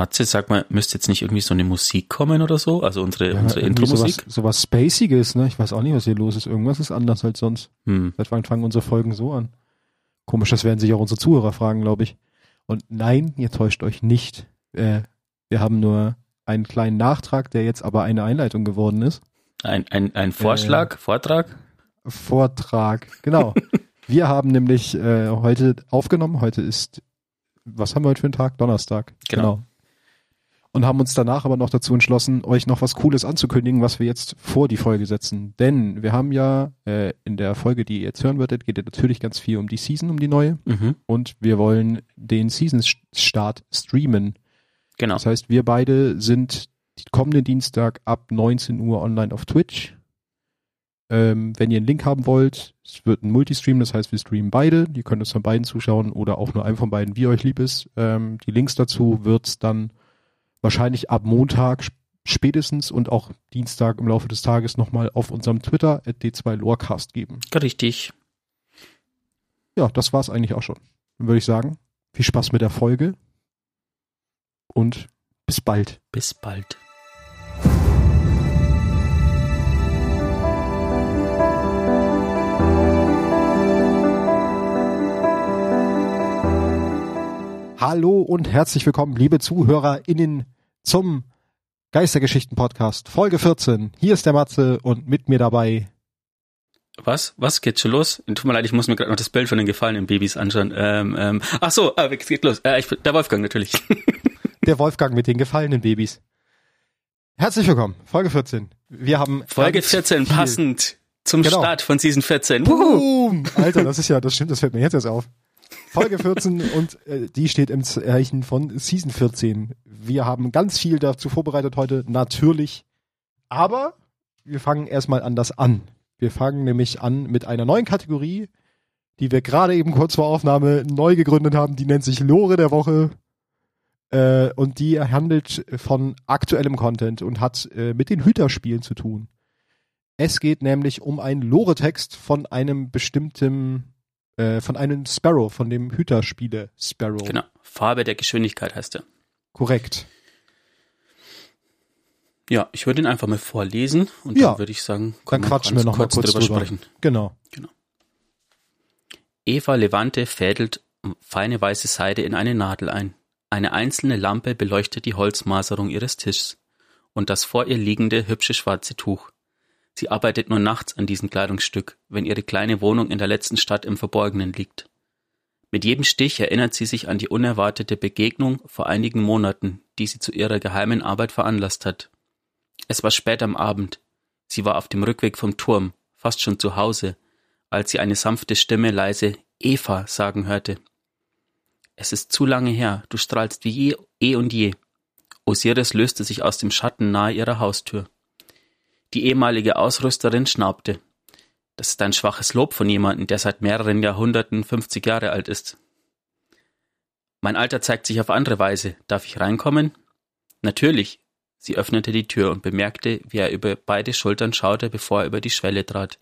Matze, sag mal, müsste jetzt nicht irgendwie so eine Musik kommen oder so? Also unsere, Ja, unsere Intro-Musik? Sowas, sowas Spaciges, ne? Ich weiß auch nicht, was hier los ist. Irgendwas ist anders als sonst. Hm. Seit wann fangen unsere Folgen so an? Komisch, das werden sich auch unsere Zuhörer fragen, glaube ich. Und nein, ihr täuscht euch nicht. Äh, wir haben nur einen kleinen Nachtrag, der jetzt aber eine Einleitung geworden ist. Ein, ein, ein Vorschlag, Vortrag? Vortrag, genau. wir haben nämlich äh, heute aufgenommen. Heute ist, was haben wir heute für einen Tag? Donnerstag. Genau. Und haben uns danach aber noch dazu entschlossen, euch noch was Cooles anzukündigen, was wir jetzt vor die Folge setzen. Denn wir haben ja äh, in der Folge, die ihr jetzt hören werdet, geht es natürlich ganz viel um die Season, um die neue. Mhm. Und wir wollen den Season-Start streamen. Genau. Das heißt, wir beide sind kommenden Dienstag ab 19 Uhr online auf Twitch. Ähm, wenn ihr einen Link haben wollt, es wird ein Multistream, das heißt, wir streamen beide. Ihr könnt uns von beiden zuschauen oder auch nur einem von beiden, wie euch lieb ist. Ähm, die Links dazu wird's dann wahrscheinlich ab Montag sp- spätestens und auch Dienstag im Laufe des Tages nochmal auf unserem Twitter at d2lorecast geben. Richtig. Ja, das war's eigentlich auch schon. Dann würde ich sagen, viel Spaß mit der Folge und bis bald. Bis bald. Hallo und herzlich willkommen, liebe ZuhörerInnen, zum Geistergeschichten-Podcast, Folge 14. Hier ist der Matze und mit mir dabei. Was? Was geht schon los? Tut mir leid, ich muss mir gerade noch das Bild von den gefallenen Babys anschauen. Ähm, ähm, ach so, äh, es geht los. Äh, ich, der Wolfgang natürlich. Der Wolfgang mit den gefallenen Babys. Herzlich willkommen, Folge 14. Wir haben Folge ganz 14, viel- passend zum Genau. Start von Season 14. Wuhu. Boom! Alter, das ist ja, das stimmt, das fällt mir jetzt erst auf. Folge 14 und äh, die steht im Zeichen von Season 14. Wir haben ganz viel dazu vorbereitet heute, natürlich. Aber wir fangen erstmal anders an. Wir fangen nämlich an mit einer neuen Kategorie, die wir gerade eben kurz vor Aufnahme neu gegründet haben. Die nennt sich Lore der Woche. Äh, und die handelt von aktuellem Content und hat äh, mit den Hüterspielen zu tun. Es geht nämlich um einen Lore-Text von einem bestimmten, äh, von einem Sparrow, von dem Hüterspiele Sparrow. Genau. Farbe der Geschwindigkeit heißt er. Korrekt. Ja, ich würde ihn einfach mal vorlesen und Ja. dann würde ich sagen, Dann quatschen wir noch mal kurz drüber drüber. sprechen. Genau. Eva Levante fädelt feine weiße Seide in eine Nadel ein. Eine einzelne Lampe beleuchtet die Holzmaserung ihres Tischs und das vor ihr liegende hübsche schwarze Tuch. Sie arbeitet nur nachts an diesem Kleidungsstück, wenn ihre kleine Wohnung in der letzten Stadt im Verborgenen liegt. Mit jedem Stich erinnert sie sich an die unerwartete Begegnung vor einigen Monaten, die sie zu ihrer geheimen Arbeit veranlasst hat. Es war spät am Abend. Sie war auf dem Rückweg vom Turm, fast schon zu Hause, als sie eine sanfte Stimme leise Eva sagen hörte. Es ist zu lange her, du strahlst wie je, eh und je. Osiris löste sich aus dem Schatten nahe ihrer Haustür. Die ehemalige Ausrüsterin schnaubte. Das ist ein schwaches Lob von jemandem, der seit mehreren Jahrhunderten 50 Jahre alt ist. Mein Alter zeigt sich auf andere Weise. Darf ich reinkommen? Natürlich. Sie öffnete die Tür und bemerkte, wie er über beide Schultern schaute, bevor er über die Schwelle trat.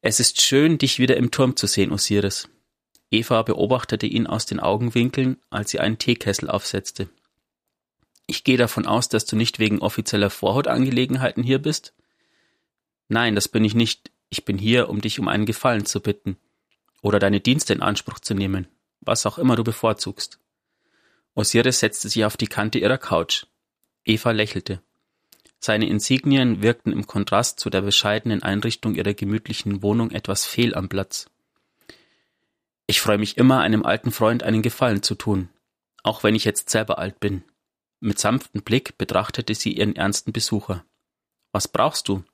Es ist schön, dich wieder im Turm zu sehen, Osiris. Eva beobachtete ihn aus den Augenwinkeln, als sie einen Teekessel aufsetzte. Ich gehe davon aus, dass du nicht wegen offizieller Vorhautangelegenheiten hier bist? Nein, das bin ich nicht. Ich bin hier, um dich um einen Gefallen zu bitten. Oder deine Dienste in Anspruch zu nehmen. Was auch immer du bevorzugst. Osiris setzte sich auf die Kante ihrer Couch. Eva lächelte. Seine Insignien wirkten im Kontrast zu der bescheidenen Einrichtung ihrer gemütlichen Wohnung etwas fehl am Platz. Ich freue mich immer, einem alten Freund einen Gefallen zu tun, auch wenn ich jetzt selber alt bin. Mit sanftem Blick betrachtete sie ihren ernsten Besucher. Was brauchst du?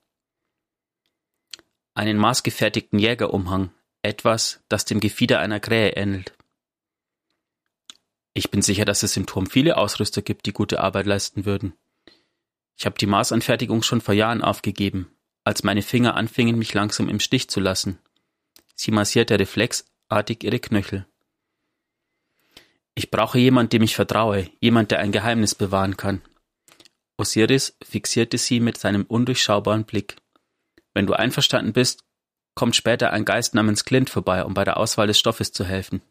Einen maßgefertigten Jägerumhang, etwas, das dem Gefieder einer Krähe ähnelt. Ich bin sicher, dass es im Turm viele Ausrüster gibt, die gute Arbeit leisten würden. Ich habe die Maßanfertigung schon vor Jahren aufgegeben, als meine Finger anfingen, mich langsam im Stich zu lassen. Sie massierte reflexartig ihre Knöchel. Ich brauche jemand, dem ich vertraue, jemand, der ein Geheimnis bewahren kann. Osiris fixierte sie mit seinem undurchschaubaren Blick. Wenn du einverstanden bist, kommt später ein Geist namens Clint vorbei, um bei der Auswahl des Stoffes zu helfen.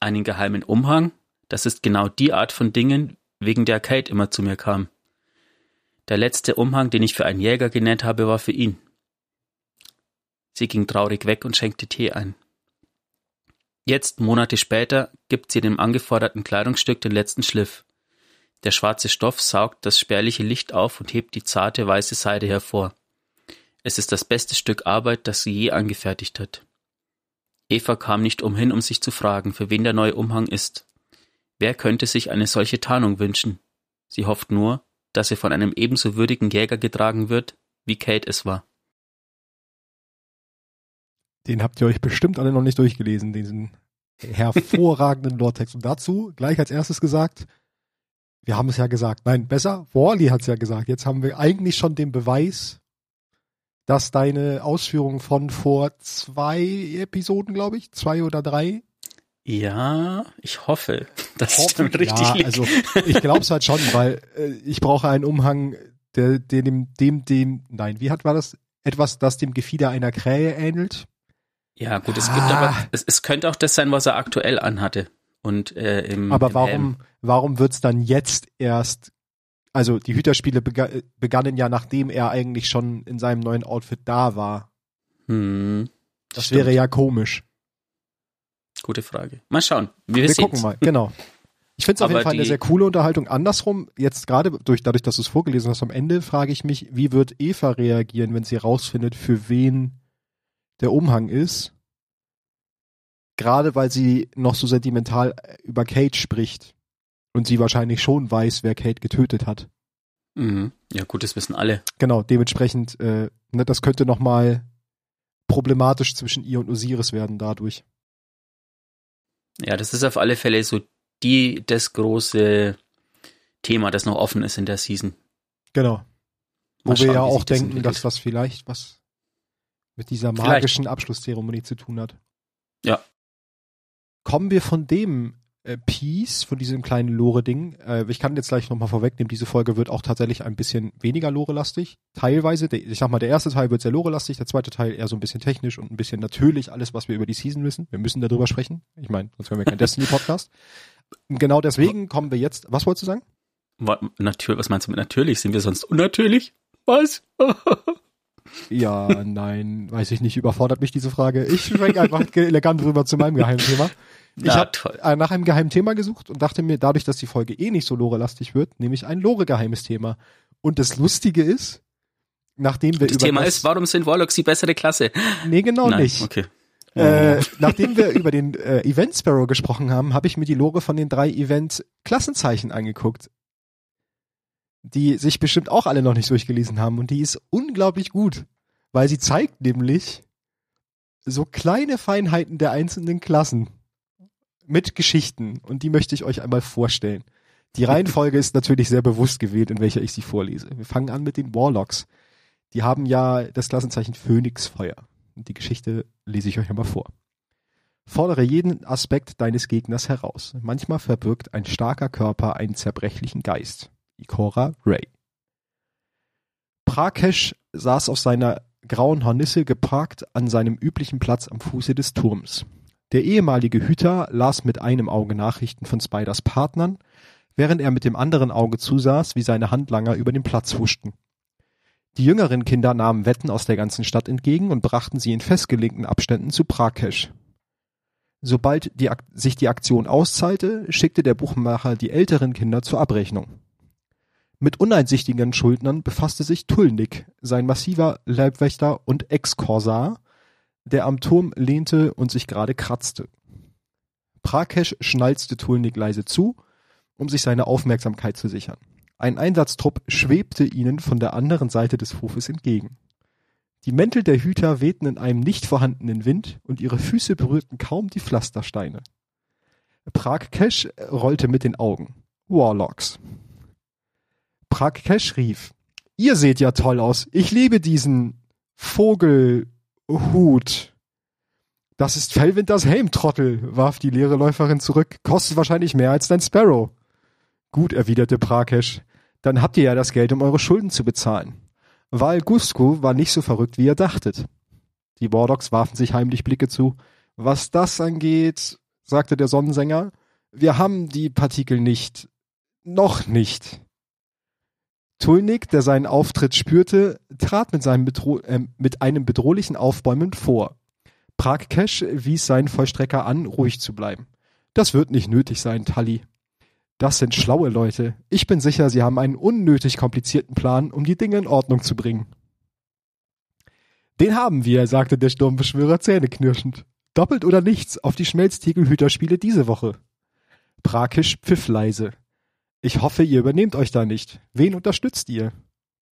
Einen geheimen Umhang? Das ist genau die Art von Dingen, wegen der Kate immer zu mir kam. Der letzte Umhang, den ich für einen Jäger genäht habe, war für ihn. Sie ging traurig weg und schenkte Tee ein. Jetzt, Monate später, gibt sie dem angeforderten Kleidungsstück den letzten Schliff. Der schwarze Stoff saugt das spärliche Licht auf und hebt die zarte weiße Seide hervor. Es ist das beste Stück Arbeit, das sie je angefertigt hat. Eva kam nicht umhin, um sich zu fragen, für wen der neue Umhang ist. Wer könnte sich eine solche Tarnung wünschen? Sie hofft nur, dass er von einem ebenso würdigen Jäger getragen wird, wie Kate es war. Den habt ihr euch bestimmt alle noch nicht durchgelesen, diesen hervorragenden Lortext. Und dazu gleich als erstes gesagt, wir haben es ja gesagt, nein, besser, Wally hat es ja gesagt. Jetzt haben wir eigentlich schon den Beweis, dass deine Ausführungen von vor zwei Episoden, glaube ich, zwei oder drei. Ja, ich hoffe, dass hoffe, dann richtig ja, liegt. Also ich glaube es halt schon, weil äh, ich brauche einen Umhang, der, der dem, dem, dem, nein, wie hat war das? Etwas, das dem Gefieder einer Krähe ähnelt. Ja, gut, es gibt Ah. aber, es, es könnte auch das sein, was er aktuell anhatte. Und äh, im, Aber im warum, Helm. warum wird's dann jetzt erst, also die Hüterspiele bega begannen ja, nachdem er eigentlich schon in seinem neuen Outfit da war. Hm, Das stimmt. wäre ja komisch. Gute Frage. Mal schauen. Wir, Wir gucken mal, genau. Ich finde es auf jeden Fall eine sehr coole Unterhaltung. Andersrum, jetzt gerade durch, dadurch, dass du es vorgelesen hast am Ende, frage ich mich, wie wird Eva reagieren, wenn sie rausfindet, für wen der Umhang ist? Gerade weil sie noch so sentimental über Kate spricht. Und sie wahrscheinlich schon weiß, wer Kate getötet hat. Mhm. Ja, gut, das wissen alle. Genau, dementsprechend, äh, ne, das könnte nochmal problematisch zwischen ihr und Osiris werden dadurch. Ja, das ist auf alle Fälle so die, das große Thema, das noch offen ist in der Season. Genau. Wo Mal wir schauen, ja wie auch denken, dass das vielleicht was mit dieser Vielleicht. magischen Abschlusszeremonie zu tun hat. Ja. Kommen wir von dem äh, Piece, von diesem kleinen Lore-Ding. Äh, ich kann jetzt gleich nochmal vorwegnehmen, diese Folge wird auch tatsächlich ein bisschen weniger Lore-lastig. Teilweise, der, ich sag mal, der erste Teil wird sehr Lore-lastig, der zweite Teil eher so ein bisschen technisch und ein bisschen natürlich alles, was wir über die Season wissen. Wir müssen darüber sprechen. Ich meine, sonst wären wir kein Destiny-Podcast. Genau deswegen kommen wir jetzt, was wolltest du sagen? Was meinst du mit natürlich? Sind wir sonst unnatürlich? Was? Ja, nein, weiß ich nicht, überfordert mich diese Frage. Ich schwenke einfach elegant rüber zu meinem Geheimthema. Ich habe äh, nach einem geheimen Thema gesucht und dachte mir, dadurch, dass die Folge eh nicht so Lore-lastig wird, nehme ich ein Lore-geheimes Thema. Und das Lustige ist, nachdem wir Das über Thema das, ist, warum sind Warlocks die bessere Klasse? nee, genau Nein, nicht. okay. Äh, nachdem wir über den äh, Event Sparrow gesprochen haben, habe ich mir die Lore von den drei Event-Klassenzeichen angeguckt, die sich bestimmt auch alle noch nicht durchgelesen haben. Und die ist unglaublich gut, weil sie zeigt nämlich so kleine Feinheiten der einzelnen Klassen mit Geschichten. Und die möchte ich euch einmal vorstellen. Die Reihenfolge ist natürlich sehr bewusst gewählt, in welcher ich sie vorlese. Wir fangen an mit den Warlocks. Die haben ja das Klassenzeichen Phönixfeuer. Und die Geschichte lese ich euch einmal vor. Fordere jeden Aspekt deines Gegners heraus. Manchmal verbirgt ein starker Körper einen zerbrechlichen Geist. Ikora Ray. Prakesh saß auf seiner grauen Hornisse geparkt an seinem üblichen Platz am Fuße des Turms. Der ehemalige Hüter las mit einem Auge Nachrichten von Spiders Partnern, während er mit dem anderen Auge zusaß, wie seine Handlanger über den Platz huschten. Die jüngeren Kinder nahmen Wetten aus der ganzen Stadt entgegen und brachten sie in festgelegten Abständen zu Prakesh. Sobald die sich die Aktion auszahlte, schickte der Buchmacher die älteren Kinder zur Abrechnung. Mit uneinsichtigen Schuldnern befasste sich Tulnik, sein massiver Leibwächter und Ex-Korsar, der am Turm lehnte und sich gerade kratzte. Prakesh schnalzte Tulnik leise zu, um sich seine Aufmerksamkeit zu sichern. Ein Einsatztrupp schwebte ihnen von der anderen Seite des Hofes entgegen. Die Mäntel der Hüter wehten in einem nicht vorhandenen Wind und ihre Füße berührten kaum die Pflastersteine. Pragkesh rollte mit den Augen. Warlocks. Pragkesh rief. Ihr seht ja toll aus. Ich liebe diesen Vogelhut. Das ist Fellwinters Helmtrottel, warf die leere Läuferin zurück. Kostet wahrscheinlich mehr als dein Sparrow. Gut, erwiderte Prakesh. Dann habt ihr ja das Geld, um eure Schulden zu bezahlen. Val Gusku war nicht so verrückt, wie ihr dachtet. Die Warlocks warfen sich heimlich Blicke zu. Was das angeht, sagte der Sonnensänger, Wir haben die Partikel nicht. Noch nicht. Tulnik, der seinen Auftritt spürte, trat mit, äh, mit einem bedrohlichen Aufbäumen vor. Pragkesh wies seinen Vollstrecker an, ruhig zu bleiben. Das wird nicht nötig sein, Tully. Das sind schlaue Leute. Ich bin sicher, sie haben einen unnötig komplizierten Plan, um die Dinge in Ordnung zu bringen. Den haben wir, sagte der Sturmbeschwörer zähneknirschend. Doppelt oder nichts auf die Schmelztiegelhüterspiele diese Woche. Prakisch pfiff leise. Ich hoffe, ihr übernehmt euch da nicht. Wen unterstützt ihr?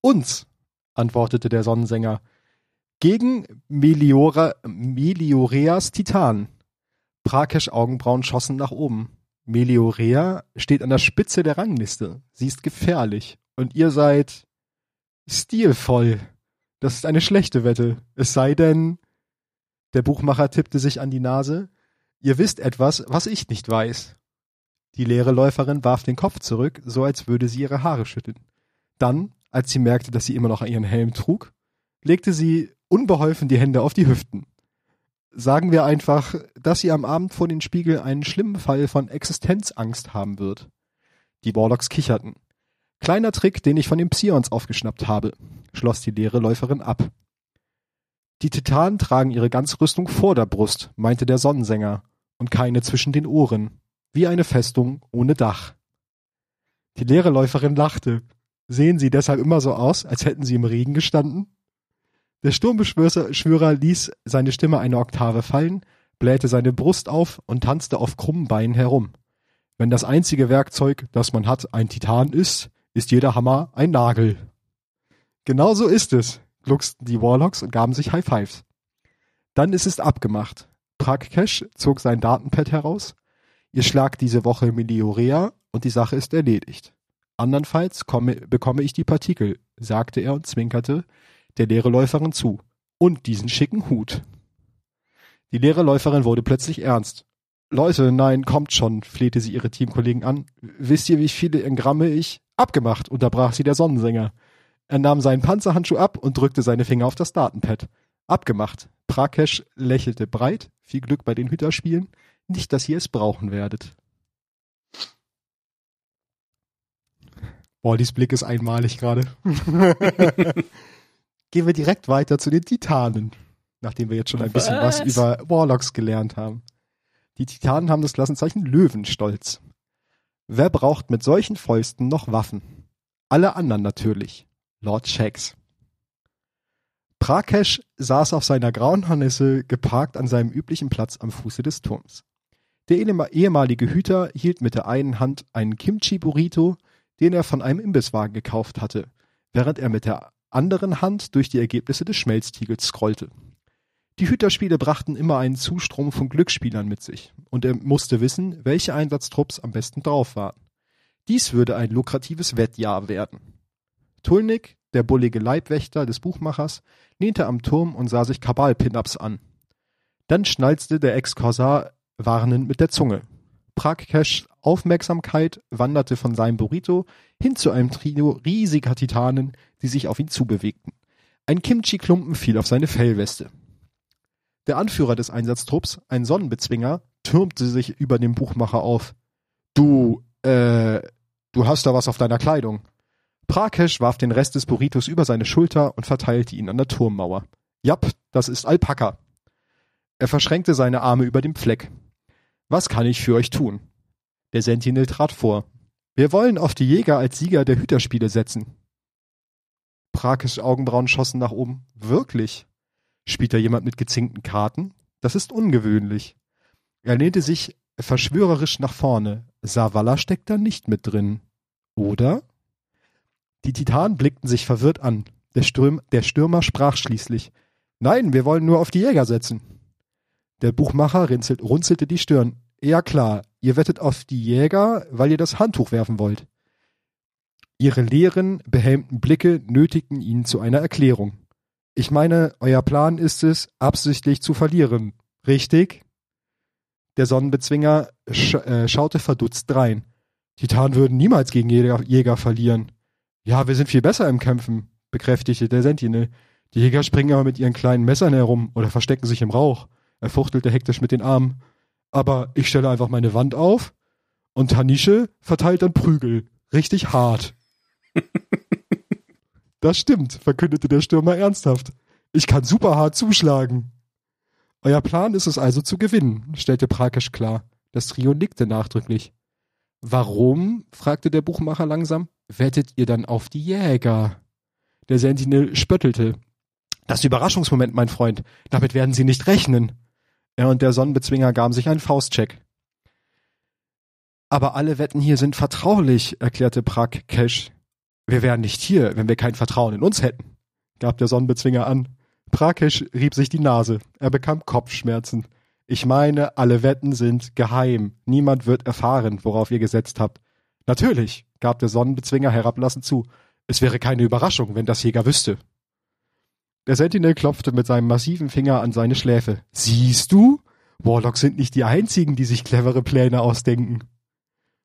Uns, antwortete der Sonnensänger. Gegen Meliora, Melioreas Titan. Prakesh Augenbrauen schossen nach oben. Meliorea steht an der Spitze der Rangliste. Sie ist gefährlich. Und ihr seid stilvoll. Das ist eine schlechte Wette. Es sei denn, der Buchmacher tippte sich an die Nase. Ihr wisst etwas, was ich nicht weiß. Die leere Läuferin warf den Kopf zurück, so als würde sie ihre Haare schütteln. Dann, als sie merkte, dass sie immer noch ihren Helm trug, legte sie unbeholfen die Hände auf die Hüften. Sagen wir einfach, dass sie am Abend vor den Spiegel einen schlimmen Fall von Existenzangst haben wird. Die Warlocks kicherten. Kleiner Trick, den ich von den Psions aufgeschnappt habe, schloss die leere Läuferin ab. Die Titanen tragen ihre Ganzrüstung vor der Brust, meinte der Sonnensänger, und keine zwischen den Ohren wie eine Festung ohne Dach. Die leere Läuferin lachte. Sehen Sie deshalb immer so aus, als hätten Sie im Regen gestanden? Der Sturmbeschwörer ließ seine Stimme eine Oktave fallen, blähte seine Brust auf und tanzte auf krummen Beinen herum. Wenn das einzige Werkzeug, das man hat, ein Titan ist, ist jeder Hammer ein Nagel. Genau so ist es, glucksten die Warlocks und gaben sich High Fives. Dann ist es abgemacht. Pragkesh zog sein Datenpad heraus, Ihr schlagt diese Woche Meliorea und die Sache ist erledigt. Andernfalls komme, bekomme ich die Partikel, sagte er und zwinkerte der leere Läuferin zu. Und diesen schicken Hut. Die leere Läuferin wurde plötzlich ernst. Leute, nein, kommt schon, flehte sie ihre Teamkollegen an. Wisst ihr, wie viele Engramme ich? Abgemacht, unterbrach sie der Sonnensänger. Er nahm seinen Panzerhandschuh ab und drückte seine Finger auf das Datenpad. Abgemacht. Prakesh lächelte breit. Viel Glück bei den Hüterspielen. Nicht, dass ihr es brauchen werdet. Wallys Blick ist einmalig gerade. Gehen wir direkt weiter zu den Titanen, nachdem wir jetzt schon ein bisschen was, was über Warlocks gelernt haben. Die Titanen haben das Klassenzeichen Löwenstolz. Wer braucht mit solchen Fäusten noch Waffen? Alle anderen natürlich. Lord Shax. Prakesh saß auf seiner grauen Harnisse geparkt an seinem üblichen Platz am Fuße des Turms. Der ehemalige Hüter hielt mit der einen Hand einen Kimchi-Burrito, den er von einem Imbisswagen gekauft hatte, während er mit der anderen Hand durch die Ergebnisse des Schmelztiegels scrollte. Die Hüterspiele brachten immer einen Zustrom von Glücksspielern mit sich, und er musste wissen, welche Einsatztrupps am besten drauf waren. Dies würde ein lukratives Wettjahr werden. Tulnik, der bullige Leibwächter des Buchmachers, lehnte am Turm und sah sich Kabal-Pin-Ups an. Dann schnalzte der Ex-Korsar warnend mit der Zunge. Pragkesh Aufmerksamkeit wanderte von seinem Burrito hin zu einem Trio riesiger Titanen, die sich auf ihn zubewegten. Ein Kimchi-Klumpen fiel auf seine Fellweste. Der Anführer des Einsatztrupps, ein Sonnenbezwinger, türmte sich über den Buchmacher auf. Du, äh, du hast da was auf deiner Kleidung. Prakesh warf den Rest des Burritos über seine Schulter und verteilte ihn an der Turmmauer. Japp, das ist Alpaka. Er verschränkte seine Arme über dem Fleck. Was kann ich für euch tun? Der Sentinel trat vor. Wir wollen auf die Jäger als Sieger der Hüterspiele setzen. Prakes Augenbrauen schossen nach oben. Wirklich? Spielt da jemand mit gezinkten Karten? Das ist ungewöhnlich. Er lehnte sich verschwörerisch nach vorne. Savala steckt da nicht mit drin. Oder? Die Titanen blickten sich verwirrt an. Der, Stürm, der Stürmer sprach schließlich. Nein, wir wollen nur auf die Jäger setzen. Der Buchmacher runzelt, runzelte die Stirn. Ja klar, ihr wettet auf die Jäger, weil ihr das Handtuch werfen wollt. Ihre leeren, behelmten Blicke nötigten ihn zu einer Erklärung. Ich meine, euer Plan ist es, absichtlich zu verlieren, richtig? Der Sonnenbezwinger sch äh, schaute verdutzt drein. Titan würden niemals gegen Jäger, Jäger verlieren. Ja, wir sind viel besser im Kämpfen, bekräftigte der Sentinel. Die Jäger springen aber mit ihren kleinen Messern herum oder verstecken sich im Rauch. Er fuchtelte hektisch mit den Armen. Aber ich stelle einfach meine Wand auf, Und Tanische verteilt dann Prügel. Richtig hart. das stimmt, verkündete der Stürmer ernsthaft. Ich kann super hart zuschlagen. Euer Plan ist es also zu gewinnen, stellte Prakesch klar. Das Trio nickte nachdrücklich. Warum? fragte der Buchmacher langsam. Wettet ihr dann auf die Jäger? Der Sentinel spöttelte. Das Überraschungsmoment, mein Freund. Damit werden Sie nicht rechnen. Er und der Sonnenbezwinger gaben sich einen Faustcheck. Aber alle Wetten hier sind vertraulich, erklärte Prag Cash. Wir wären nicht hier, wenn wir kein Vertrauen in uns hätten, gab der Sonnenbezwinger an. Prakesh rieb sich die Nase. Er bekam Kopfschmerzen. Ich meine, alle Wetten sind geheim. Niemand wird erfahren, worauf ihr gesetzt habt. Natürlich, gab der Sonnenbezwinger herablassend zu. Es wäre keine Überraschung, wenn das Jäger wüsste. Der Sentinel klopfte mit seinem massiven Finger an seine Schläfe. Siehst du? Warlocks sind nicht die einzigen, die sich clevere Pläne ausdenken.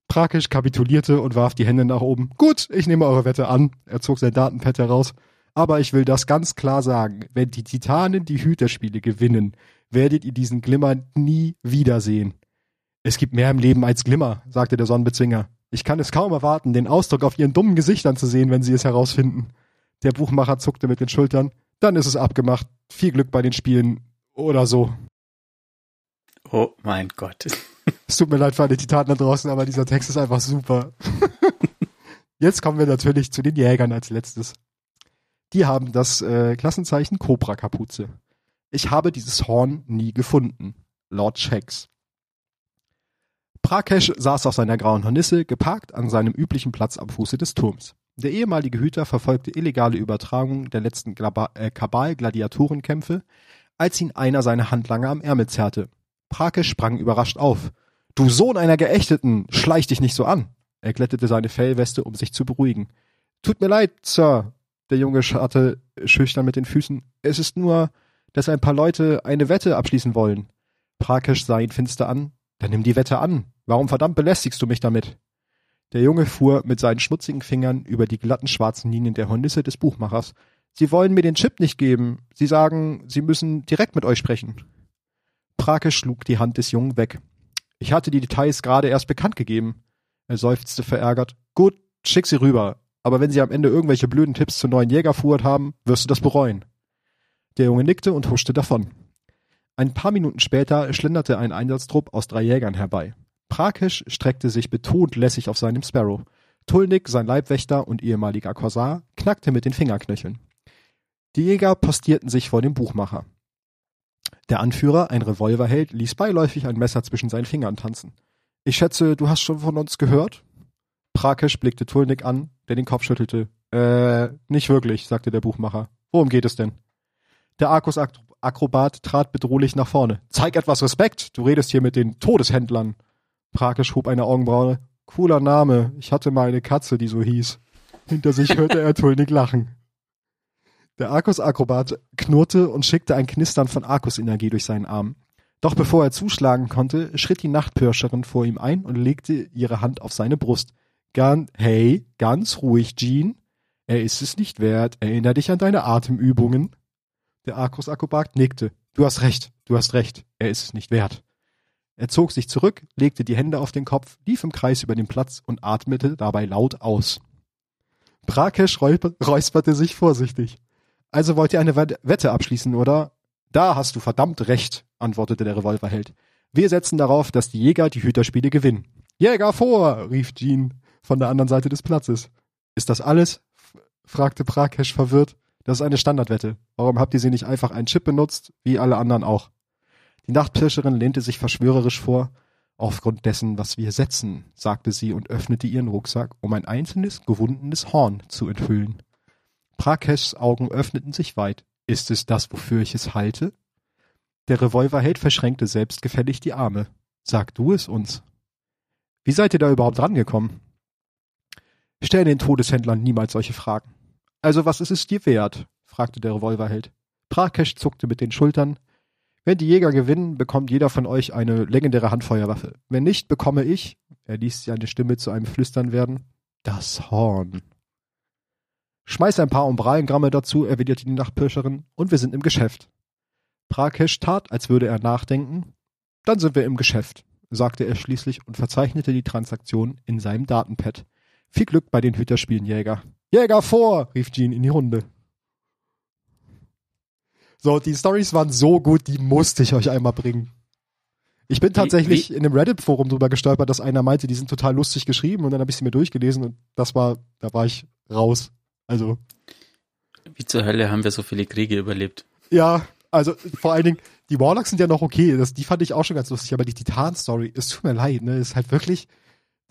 Prakisch kapitulierte und warf die Hände nach oben. Gut, ich nehme eure Wette an. Er zog sein Datenpad heraus. Aber ich will das ganz klar sagen. Wenn die Titanen die Hüterspiele gewinnen, werdet ihr diesen Glimmer nie wiedersehen. Es gibt mehr im Leben als Glimmer, sagte der Sonnenbezwinger. Ich kann es kaum erwarten, den Ausdruck auf ihren dummen Gesichtern zu sehen, wenn sie es herausfinden. Der Buchmacher zuckte mit den Schultern. Dann ist es abgemacht. Viel Glück bei den Spielen. Oder so. Oh mein Gott. Es tut mir leid für alle Titanen da draußen, aber dieser Text ist einfach super. Jetzt kommen wir natürlich zu den Jägern als letztes. Die haben das äh, Klassenzeichen Cobra-Kapuze. Ich habe dieses Horn nie gefunden. Lord Shax. Prakesh saß auf seiner grauen Hornisse, geparkt an seinem üblichen Platz am Fuße des Turms. Der ehemalige Hüter verfolgte illegale Übertragungen der letzten äh, Kabal-Gladiatorenkämpfe, als ihn einer seiner Handlanger am Ärmel zerrte. Prakesh sprang überrascht auf. Du Sohn einer Geächteten, schleich dich nicht so an. Er glättete seine Fellweste, um sich zu beruhigen. Tut mir leid, Sir. Der Junge scharrte schüchtern mit den Füßen. Es ist nur, dass ein paar Leute eine Wette abschließen wollen. Prakesh sah ihn finster an. Dann nimm die Wette an. Warum verdammt belästigst du mich damit? Der Junge fuhr mit seinen schmutzigen Fingern über die glatten schwarzen Linien der Hornisse des Buchmachers. Sie wollen mir den Chip nicht geben. Sie sagen, sie müssen direkt mit euch sprechen. Prakesh schlug die Hand des Jungen weg. Ich hatte die Details gerade erst bekannt gegeben. Er seufzte verärgert. Gut, schick sie rüber. Aber wenn sie am Ende irgendwelche blöden Tipps zur neuen Jägerfuhrt haben, wirst du das bereuen. Der Junge nickte und huschte davon. Ein paar Minuten später schlenderte ein Einsatztrupp aus drei Jägern herbei. Prakesh streckte sich betont lässig auf seinem Sparrow. Tulnik, sein Leibwächter und ehemaliger Korsar, knackte mit den Fingerknöcheln. Die Jäger postierten sich vor dem Buchmacher. Der Anführer, ein Revolverheld, ließ beiläufig ein Messer zwischen seinen Fingern tanzen. Ich schätze, du hast schon von uns gehört? Prakesh blickte Tulnik an, der den Kopf schüttelte. Äh, nicht wirklich, sagte der Buchmacher. Worum geht es denn? Der Arkus-Akrobat trat bedrohlich nach vorne. Zeig etwas Respekt, du redest hier mit den Todeshändlern. Prakesh hob eine Augenbraue. Cooler Name, ich hatte mal eine Katze, die so hieß. Hinter sich hörte er Tulnik lachen. Der Arkus-Akrobat knurrte und schickte ein Knistern von Arkus-Energie durch seinen Arm. Doch bevor er zuschlagen konnte, schritt die Nachtpirscherin vor ihm ein und legte ihre Hand auf seine Brust. Gan hey, ganz ruhig, Jean. Er ist es nicht wert. Erinner dich an deine Atemübungen. Der Arkus-Akrobat nickte. Du hast recht, du hast recht. Er ist es nicht wert. Er zog sich zurück, legte die Hände auf den Kopf, lief im Kreis über den Platz und atmete dabei laut aus. Brakesh räusperte sich vorsichtig. Also wollt ihr eine Wette abschließen, oder? Da hast du verdammt recht, antwortete der Revolverheld. Wir setzen darauf, dass die Jäger die Hüterspiele gewinnen. Jäger vor, rief Jean von der anderen Seite des Platzes. Ist das alles? fragte Prakesh verwirrt. Das ist eine Standardwette. Warum habt ihr sie nicht einfach einen Chip benutzt, wie alle anderen auch? Die Nachtpirscherin lehnte sich verschwörerisch vor. Aufgrund dessen, was wir setzen, sagte sie und öffnete ihren Rucksack, um ein einzelnes gewundenes Horn zu enthüllen. Prakeshs Augen öffneten sich weit. Ist es das, wofür ich es halte? Der Revolverheld verschränkte selbstgefällig die Arme. Sag du es uns. Wie seid ihr da überhaupt rangekommen? Stell den Todeshändlern niemals solche Fragen. Also was ist es dir wert? fragte der Revolverheld. Prakesh zuckte mit den Schultern. Wenn die Jäger gewinnen, bekommt jeder von euch eine legendäre Handfeuerwaffe. Wenn nicht, bekomme ich, er ließ seine Stimme zu einem Flüstern werden, das Horn. Schmeiß ein paar Umbralengramme dazu, erwiderte die Nachtpirscherin, und wir sind im Geschäft. Prakesh tat, als würde er nachdenken. Dann sind wir im Geschäft. sagte er schließlich und verzeichnete die Transaktion in seinem Datenpad. Viel Glück bei den Hüterspielen, Jäger. Jäger vor, rief Jean in die Runde. So, die Stories waren so gut, die musste ich euch einmal bringen. Ich bin tatsächlich wie, wie? in einem Reddit-Forum drüber gestolpert, dass einer meinte, die sind total lustig geschrieben und dann habe ich sie mir durchgelesen und das war, da war ich raus. Also. Wie zur Hölle haben wir so viele Kriege überlebt? Ja, also vor allen Dingen, die Warlocks sind ja noch okay, das, die fand ich auch schon ganz lustig, aber die Titan-Story, es tut mir leid, ne, ist halt wirklich,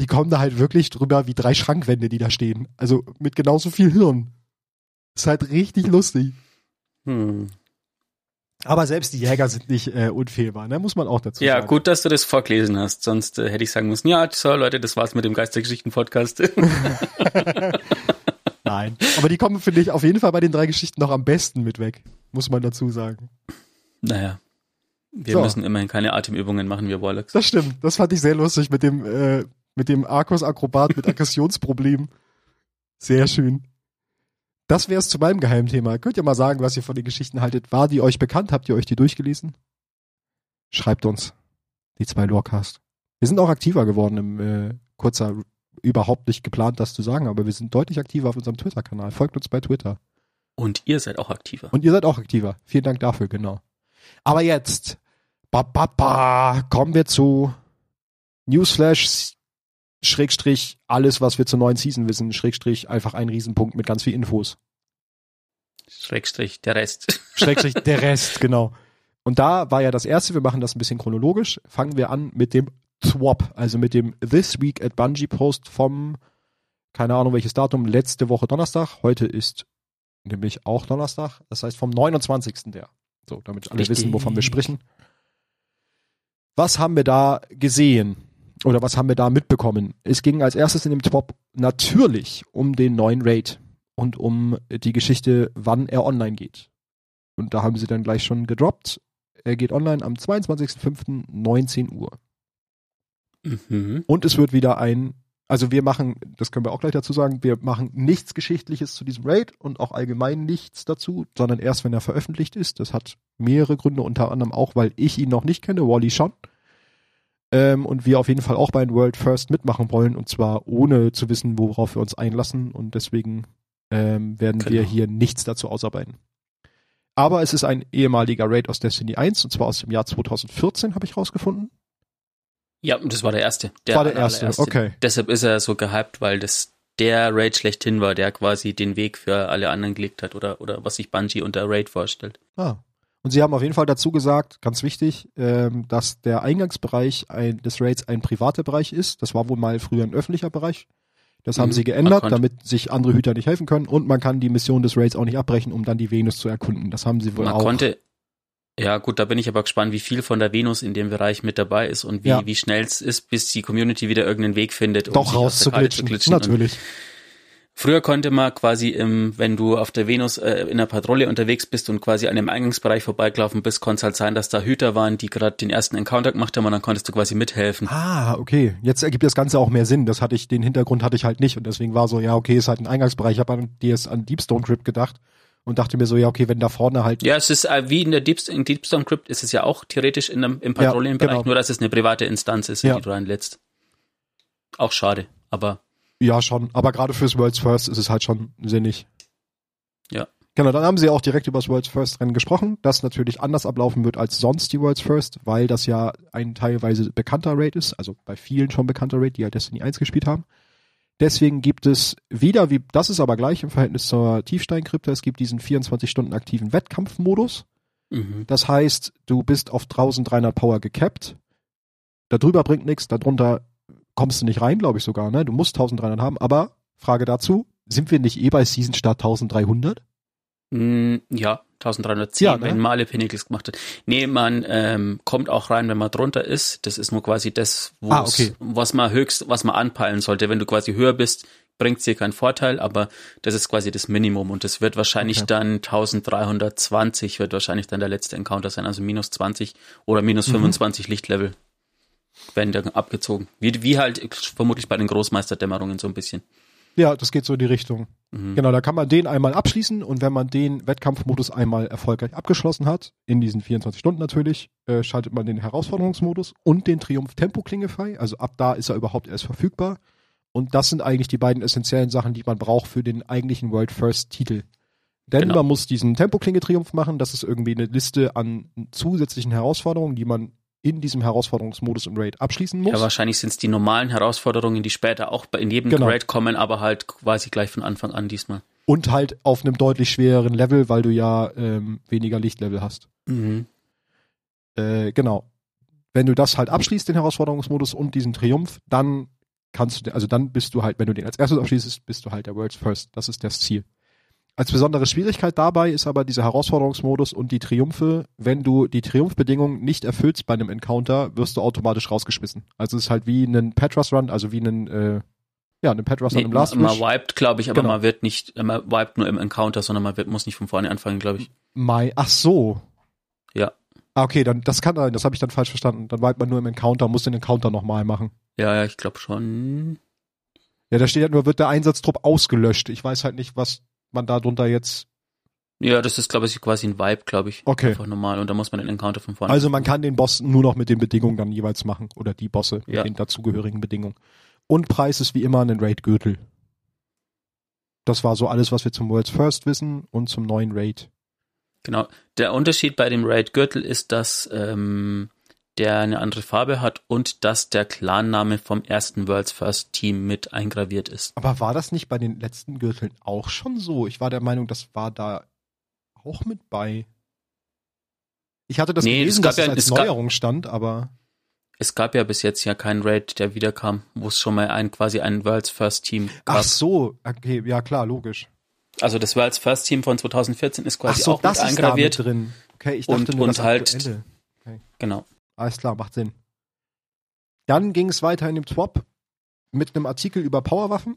die kommen da halt wirklich drüber wie drei Schrankwände, die da stehen. Also mit genauso viel Hirn. Ist halt richtig lustig. Hm. Aber selbst die Jäger sind nicht äh, unfehlbar, ne? muss man auch dazu ja, sagen. Ja, gut, dass du das vorgelesen hast. Sonst äh, hätte ich sagen müssen, ja, so Leute, das war's mit dem Geistergeschichten-Podcast. Nein, aber die kommen, finde ich, auf jeden Fall bei den drei Geschichten noch am besten mit weg, muss man dazu sagen. Naja, wir so. müssen immerhin keine Atemübungen machen, wir Warlocks. Das stimmt, das fand ich sehr lustig mit dem, äh, mit dem Arcos-Akrobat mit Aggressionsproblemen. Sehr schön. Das wäre es zu meinem Geheimthema. Könnt ihr mal sagen, was ihr von den Geschichten haltet? War die euch bekannt? Habt ihr euch die durchgelesen? Schreibt uns. Die zwei Lorecast. Wir sind auch aktiver geworden im äh, kurzer, überhaupt nicht geplant, das zu sagen, aber wir sind deutlich aktiver auf unserem Twitter-Kanal. Folgt uns bei Twitter. Und ihr seid auch aktiver. Und ihr seid auch aktiver. Vielen Dank dafür, genau. Aber jetzt, ba, ba, ba, kommen wir zu Newsflash Schrägstrich alles, was wir zur neuen Season wissen, Schrägstrich einfach ein Riesenpunkt mit ganz viel Infos. Schrägstrich der Rest. Schrägstrich der Rest, genau. Und da war ja das erste, wir machen das ein bisschen chronologisch, fangen wir an mit dem Swap, also mit dem This Week at Bungie Post vom, keine Ahnung welches Datum, letzte Woche Donnerstag, heute ist nämlich auch Donnerstag, das heißt vom 29. der. So, damit alle Richtig. wissen, wovon wir sprechen. Was haben wir da gesehen? Oder was haben wir da mitbekommen? Es ging als erstes in dem Top natürlich um den neuen Raid und um die Geschichte, wann er online geht. Und da haben sie dann gleich schon gedroppt. Er geht online am 22.05.19 Uhr. Mhm. Und es wird wieder ein, also wir machen, das können wir auch gleich dazu sagen, wir machen nichts Geschichtliches zu diesem Raid und auch allgemein nichts dazu, sondern erst, wenn er veröffentlicht ist. Das hat mehrere Gründe, unter anderem auch, weil ich ihn noch nicht kenne, Wally schon ähm, und wir auf jeden Fall auch bei World First mitmachen wollen und zwar ohne zu wissen, worauf wir uns einlassen und deswegen ähm, werden genau. wir hier nichts dazu ausarbeiten. Aber es ist ein ehemaliger Raid aus Destiny 1 und zwar aus dem Jahr 2014 habe ich rausgefunden. Ja, und das war der erste. Der war der erste, okay. Deshalb ist er so gehypt, weil das der Raid schlechthin war, der quasi den Weg für alle anderen gelegt hat oder, oder was sich Bungie unter Raid vorstellt. Ah, und sie haben auf jeden Fall dazu gesagt, ganz wichtig, ähm, dass der Eingangsbereich ein, des Raids ein privater Bereich ist. Das war wohl mal früher ein öffentlicher Bereich. Das haben mhm, sie geändert, damit sich andere Hüter nicht helfen können. Und man kann die Mission des Raids auch nicht abbrechen, um dann die Venus zu erkunden. Das haben sie wohl man auch. Konnte, ja gut, da bin ich aber gespannt, wie viel von der Venus in dem Bereich mit dabei ist und wie, ja. wie schnell es ist, bis die Community wieder irgendeinen Weg findet, um Doch rauszuglitschen. Natürlich. Früher konnte man quasi, im, wenn du auf der Venus äh, in der Patrouille unterwegs bist und quasi an dem Eingangsbereich vorbeigelaufen bist, konnte es halt sein, dass da Hüter waren, die gerade den ersten Encounter gemacht haben und dann konntest du quasi mithelfen. Ah, okay. Jetzt ergibt das Ganze auch mehr Sinn. Das hatte ich, den Hintergrund hatte ich halt nicht und deswegen war so, ja, okay, ist halt ein Eingangsbereich. Ich habe an DS an Deepstone Crypt gedacht und dachte mir so, ja, okay, wenn da vorne halt. Ja, es ist äh, wie in der Deep, in Deepstone Crypt ist es ja auch theoretisch in einem, im Patrouillenbereich, ja, genau. nur dass es eine private Instanz ist, in ja. die du reinlädst. Auch schade, aber ja, schon. Aber gerade fürs World's First ist es halt schon sinnig. Ja. Genau, dann haben sie auch direkt über das World's First Rennen gesprochen, das natürlich anders ablaufen wird als sonst die World's First, weil das ja ein teilweise bekannter Raid ist, also bei vielen schon bekannter Raid, die halt Destiny 1 gespielt haben. Deswegen gibt es wieder, wie, das ist aber gleich im Verhältnis zur Tiefsteinkrypta, es gibt diesen 24 Stunden aktiven Wettkampfmodus. Mhm. Das heißt, du bist auf 1300 Power gecapped. Darüber bringt nichts, darunter kommst du nicht rein, glaube ich sogar, ne? Du musst 1300 haben, aber Frage dazu, sind wir nicht eh bei Season Start 1300? Mm, ja, 1310, ja, ne? wenn man alle Pinnacles gemacht hat. Nee, man ähm, kommt auch rein, wenn man drunter ist. Das ist nur quasi das, ah, okay. was man höchst, was man anpeilen sollte. Wenn du quasi höher bist, bringt es dir keinen Vorteil, aber das ist quasi das Minimum und das wird wahrscheinlich okay. dann 1320 wird wahrscheinlich dann der letzte Encounter sein, also minus 20 oder minus mhm. 25 Lichtlevel werden dann abgezogen. Wie, wie halt vermutlich bei den Großmeisterdämmerungen so ein bisschen. Ja, das geht so in die Richtung. Mhm. Genau, da kann man den einmal abschließen und wenn man den Wettkampfmodus einmal erfolgreich abgeschlossen hat, in diesen 24 Stunden natürlich, äh, schaltet man den Herausforderungsmodus und den Triumph Tempo Klinge frei. Also ab da ist er überhaupt erst verfügbar. Und das sind eigentlich die beiden essentiellen Sachen, die man braucht für den eigentlichen World First Titel. Denn Genau. man muss diesen Tempo-Klinge-Triumph machen. Das ist irgendwie eine Liste an zusätzlichen Herausforderungen, die man in diesem Herausforderungsmodus im Raid abschließen muss. Ja, wahrscheinlich sind es die normalen Herausforderungen, die später auch in jedem Genau. Raid kommen, aber halt quasi gleich von Anfang an diesmal. Und halt auf einem deutlich schwereren Level, weil du ja ähm, weniger Lichtlevel hast. Mhm. Äh, genau. Wenn du das halt abschließt, den Herausforderungsmodus und diesen Triumph, dann kannst du, also dann bist du halt, wenn du den als erstes abschließt, bist du halt der World's First. Das ist das Ziel. Als besondere Schwierigkeit dabei ist aber dieser Herausforderungsmodus und die Triumphe. Wenn du die Triumphbedingungen nicht erfüllst bei einem Encounter, wirst du automatisch rausgeschmissen. Also es ist halt wie ein Petras Run, also wie ein, äh, ja, ein Petras Run Nee, im Last man, wiped, glaube ich, aber Genau. man wird nicht, äh, man wiped nur im Encounter, sondern man wird, muss nicht von vorne anfangen, glaube ich. Mai, ach so. Ja. Ah, okay, dann das kann sein, das habe ich dann falsch verstanden. Dann wipet man nur im Encounter, muss den Encounter nochmal machen. Ja, ja, ich glaube schon. Ja, da steht halt nur, wird der Einsatztrupp ausgelöscht. Ich weiß halt nicht, was man da drunter jetzt. Ja, das ist, glaube ich, quasi ein Vibe, glaube ich. Okay. Einfach normal. Und da muss man den Encounter von vorne. Also man kann den Boss nur noch mit den Bedingungen dann jeweils machen. Oder die Bosse mit Ja. den dazugehörigen Bedingungen. Und Preis ist wie immer ein Raid-Gürtel. Das war so alles, was wir zum World's First wissen und zum neuen Raid. Genau. Der Unterschied bei dem Raid Gürtel ist, dass ähm, der eine andere Farbe hat und dass der Clanname vom ersten World's First Team mit eingraviert ist. Aber war das nicht bei den letzten Gürteln auch schon so? Ich war der Meinung, das war da auch mit bei. Ich hatte das Nee, gelesen, es gab dass es ja- als es gab- Neuerung stand, aber Es gab ja bis jetzt ja keinen Raid, der wiederkam, wo es schon mal ein quasi ein World's First Team gab. ach so, okay, ja klar, logisch. Also das World's First Team von 2014 ist quasi so, auch das mit ist da mit eingraviert. drin. Okay, ich Und- dachte nur und das halt- Aktuelle. Genau. Alles klar, macht Sinn. Dann ging es weiter in dem Swap mit einem Artikel über Powerwaffen,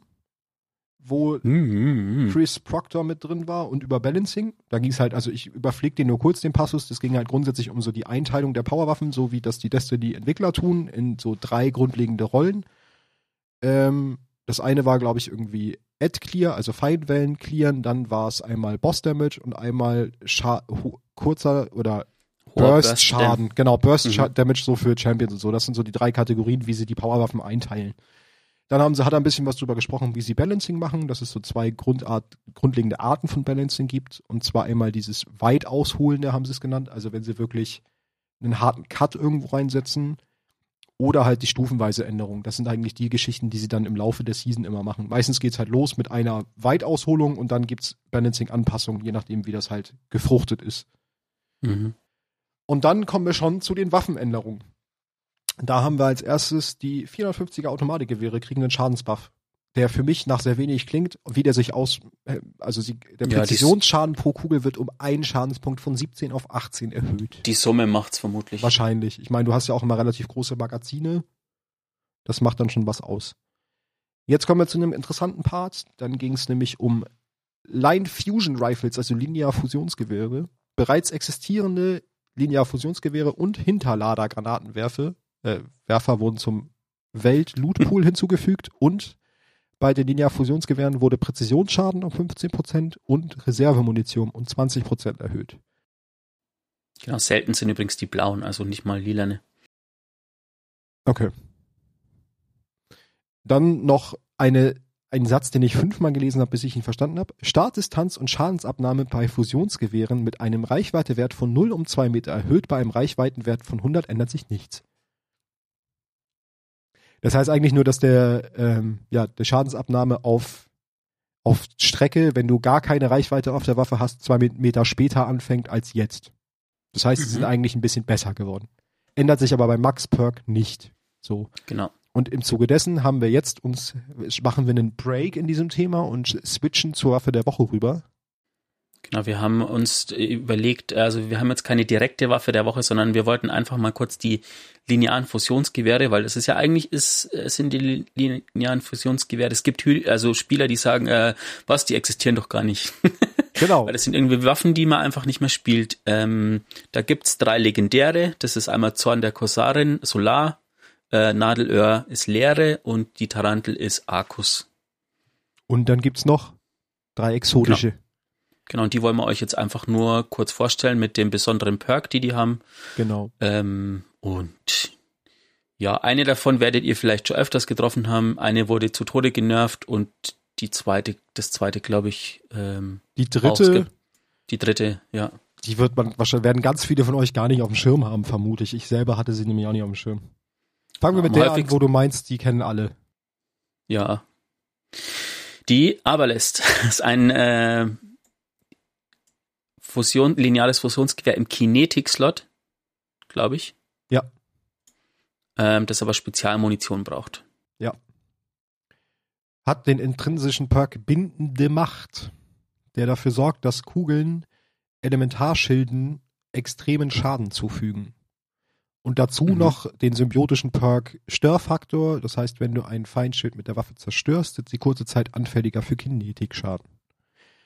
wo Mhm. Chris Proctor mit drin war und über Balancing. Da ging es halt, also ich überfliege den nur kurz, den Passus. Das ging halt grundsätzlich um so die Einteilung der Powerwaffen, so wie das die Destiny-Entwickler tun, in so drei grundlegende Rollen. Ähm, das eine war, glaube ich, irgendwie Ad Clear, also Feindwellen clearen. Dann war es einmal Boss Damage und einmal Scha kurzer oder Hoher Burst. Genau, Burst Mhm. So für Champions und so. Das sind so die drei Kategorien, wie sie die Powerwaffen einteilen. Dann haben sie, hat er ein bisschen was drüber gesprochen, wie sie Balancing machen, dass es so zwei Grundart, grundlegende Arten von Balancing gibt. Und zwar einmal dieses weit ausholende, haben sie es genannt. Also wenn sie wirklich einen harten Cut irgendwo reinsetzen. Oder halt die stufenweise Änderung. Das sind eigentlich die Geschichten, die sie dann im Laufe der Season immer machen. Meistens geht's halt los mit einer Weitausholung und dann gibt's Balancing-Anpassungen, je nachdem, wie das halt gefruchtet ist. Mhm. Und dann kommen wir schon zu den Waffenänderungen. Da haben wir als erstes die 450er Automatikgewehre kriegen einen Schadensbuff, der für mich nach sehr wenig klingt, wie der sich aus, äh, also sie, der Ja, Präzisionsschaden pro Kugel wird um einen Schadenspunkt von 17 auf 18 erhöht. Die Summe macht's vermutlich. Wahrscheinlich. Ich meine, du hast ja auch immer relativ große Magazine. Das macht dann schon was aus. Jetzt kommen wir zu einem interessanten Part. Dann ging es nämlich um Line Fusion Rifles, also Linear-Fusionsgewehre. Bereits existierende Linear-Fusionsgewehre und Hinterlader-Granatenwerfer äh, Werfer wurden zum Welt-Loot-Pool hinzugefügt und bei den Linear-Fusionsgewehren wurde Präzisionsschaden um 15% und Reservemunition um 20% erhöht. Genau, selten sind übrigens die blauen, also nicht mal lilane. Okay. Dann noch eine, ein Satz, den ich fünfmal gelesen habe, bis ich ihn verstanden habe. Startdistanz und Schadensabnahme bei Fusionsgewehren mit einem Reichweitewert von 0 um 2 Meter erhöht bei einem Reichweitenwert von 100 ändert sich nichts. Das heißt eigentlich nur, dass der, ähm, ja, der Schadensabnahme auf, auf Strecke, wenn du gar keine Reichweite auf der Waffe hast, zwei Meter später anfängt als jetzt. Das heißt, sie Mhm. sind eigentlich ein bisschen besser geworden. Ändert sich aber bei Max Perk nicht. So. Genau. Und im Zuge dessen haben wir jetzt uns, machen wir einen Break in diesem Thema und switchen zur Waffe der Woche rüber. Genau, wir haben uns überlegt, also wir haben jetzt keine direkte Waffe der Woche, sondern wir wollten einfach mal kurz die linearen Fusionsgewehre, weil das ist ja eigentlich ist, äh, sind die li- linearen Fusionsgewehre. Es gibt also Spieler, die sagen, äh, was, die existieren doch gar nicht. Genau. Weil das sind irgendwie Waffen, die man einfach nicht mehr spielt. Ähm, da gibt's drei legendäre. Das ist einmal Zorn der Korsarin, Solar, äh, Nadelöhr ist Leere und die Tarantel ist Arcus. Und dann gibt's noch drei exotische. Genau, und die wollen wir euch jetzt einfach nur kurz vorstellen mit dem besonderen Perk, die die haben. Genau. Ähm, und ja, eine davon werdet ihr vielleicht schon öfters getroffen haben. Eine wurde zu Tode genervt und die zweite, das zweite, glaube ich, ähm, Die dritte, die dritte, ja. die wird man wahrscheinlich werden ganz viele von euch gar nicht auf dem Schirm haben, vermute ich. Ich selber hatte sie nämlich auch nicht auf dem Schirm. Fangen wir mit der an, wo du meinst, die kennen alle. Ja. Die Aberlist ist ein äh, Fusion, lineares Fusionsgewehr im Kinetic-Slot, glaube ich. Ja. Ähm, das aber Spezialmunition braucht. Hat den intrinsischen Perk bindende Macht, der dafür sorgt, dass Kugeln Elementarschilden extremen Schaden zufügen. Und dazu Mhm. noch den symbiotischen Perk Störfaktor, das heißt, wenn du ein Feindschild mit der Waffe zerstörst, ist sie kurze Zeit anfälliger für Kinetikschaden.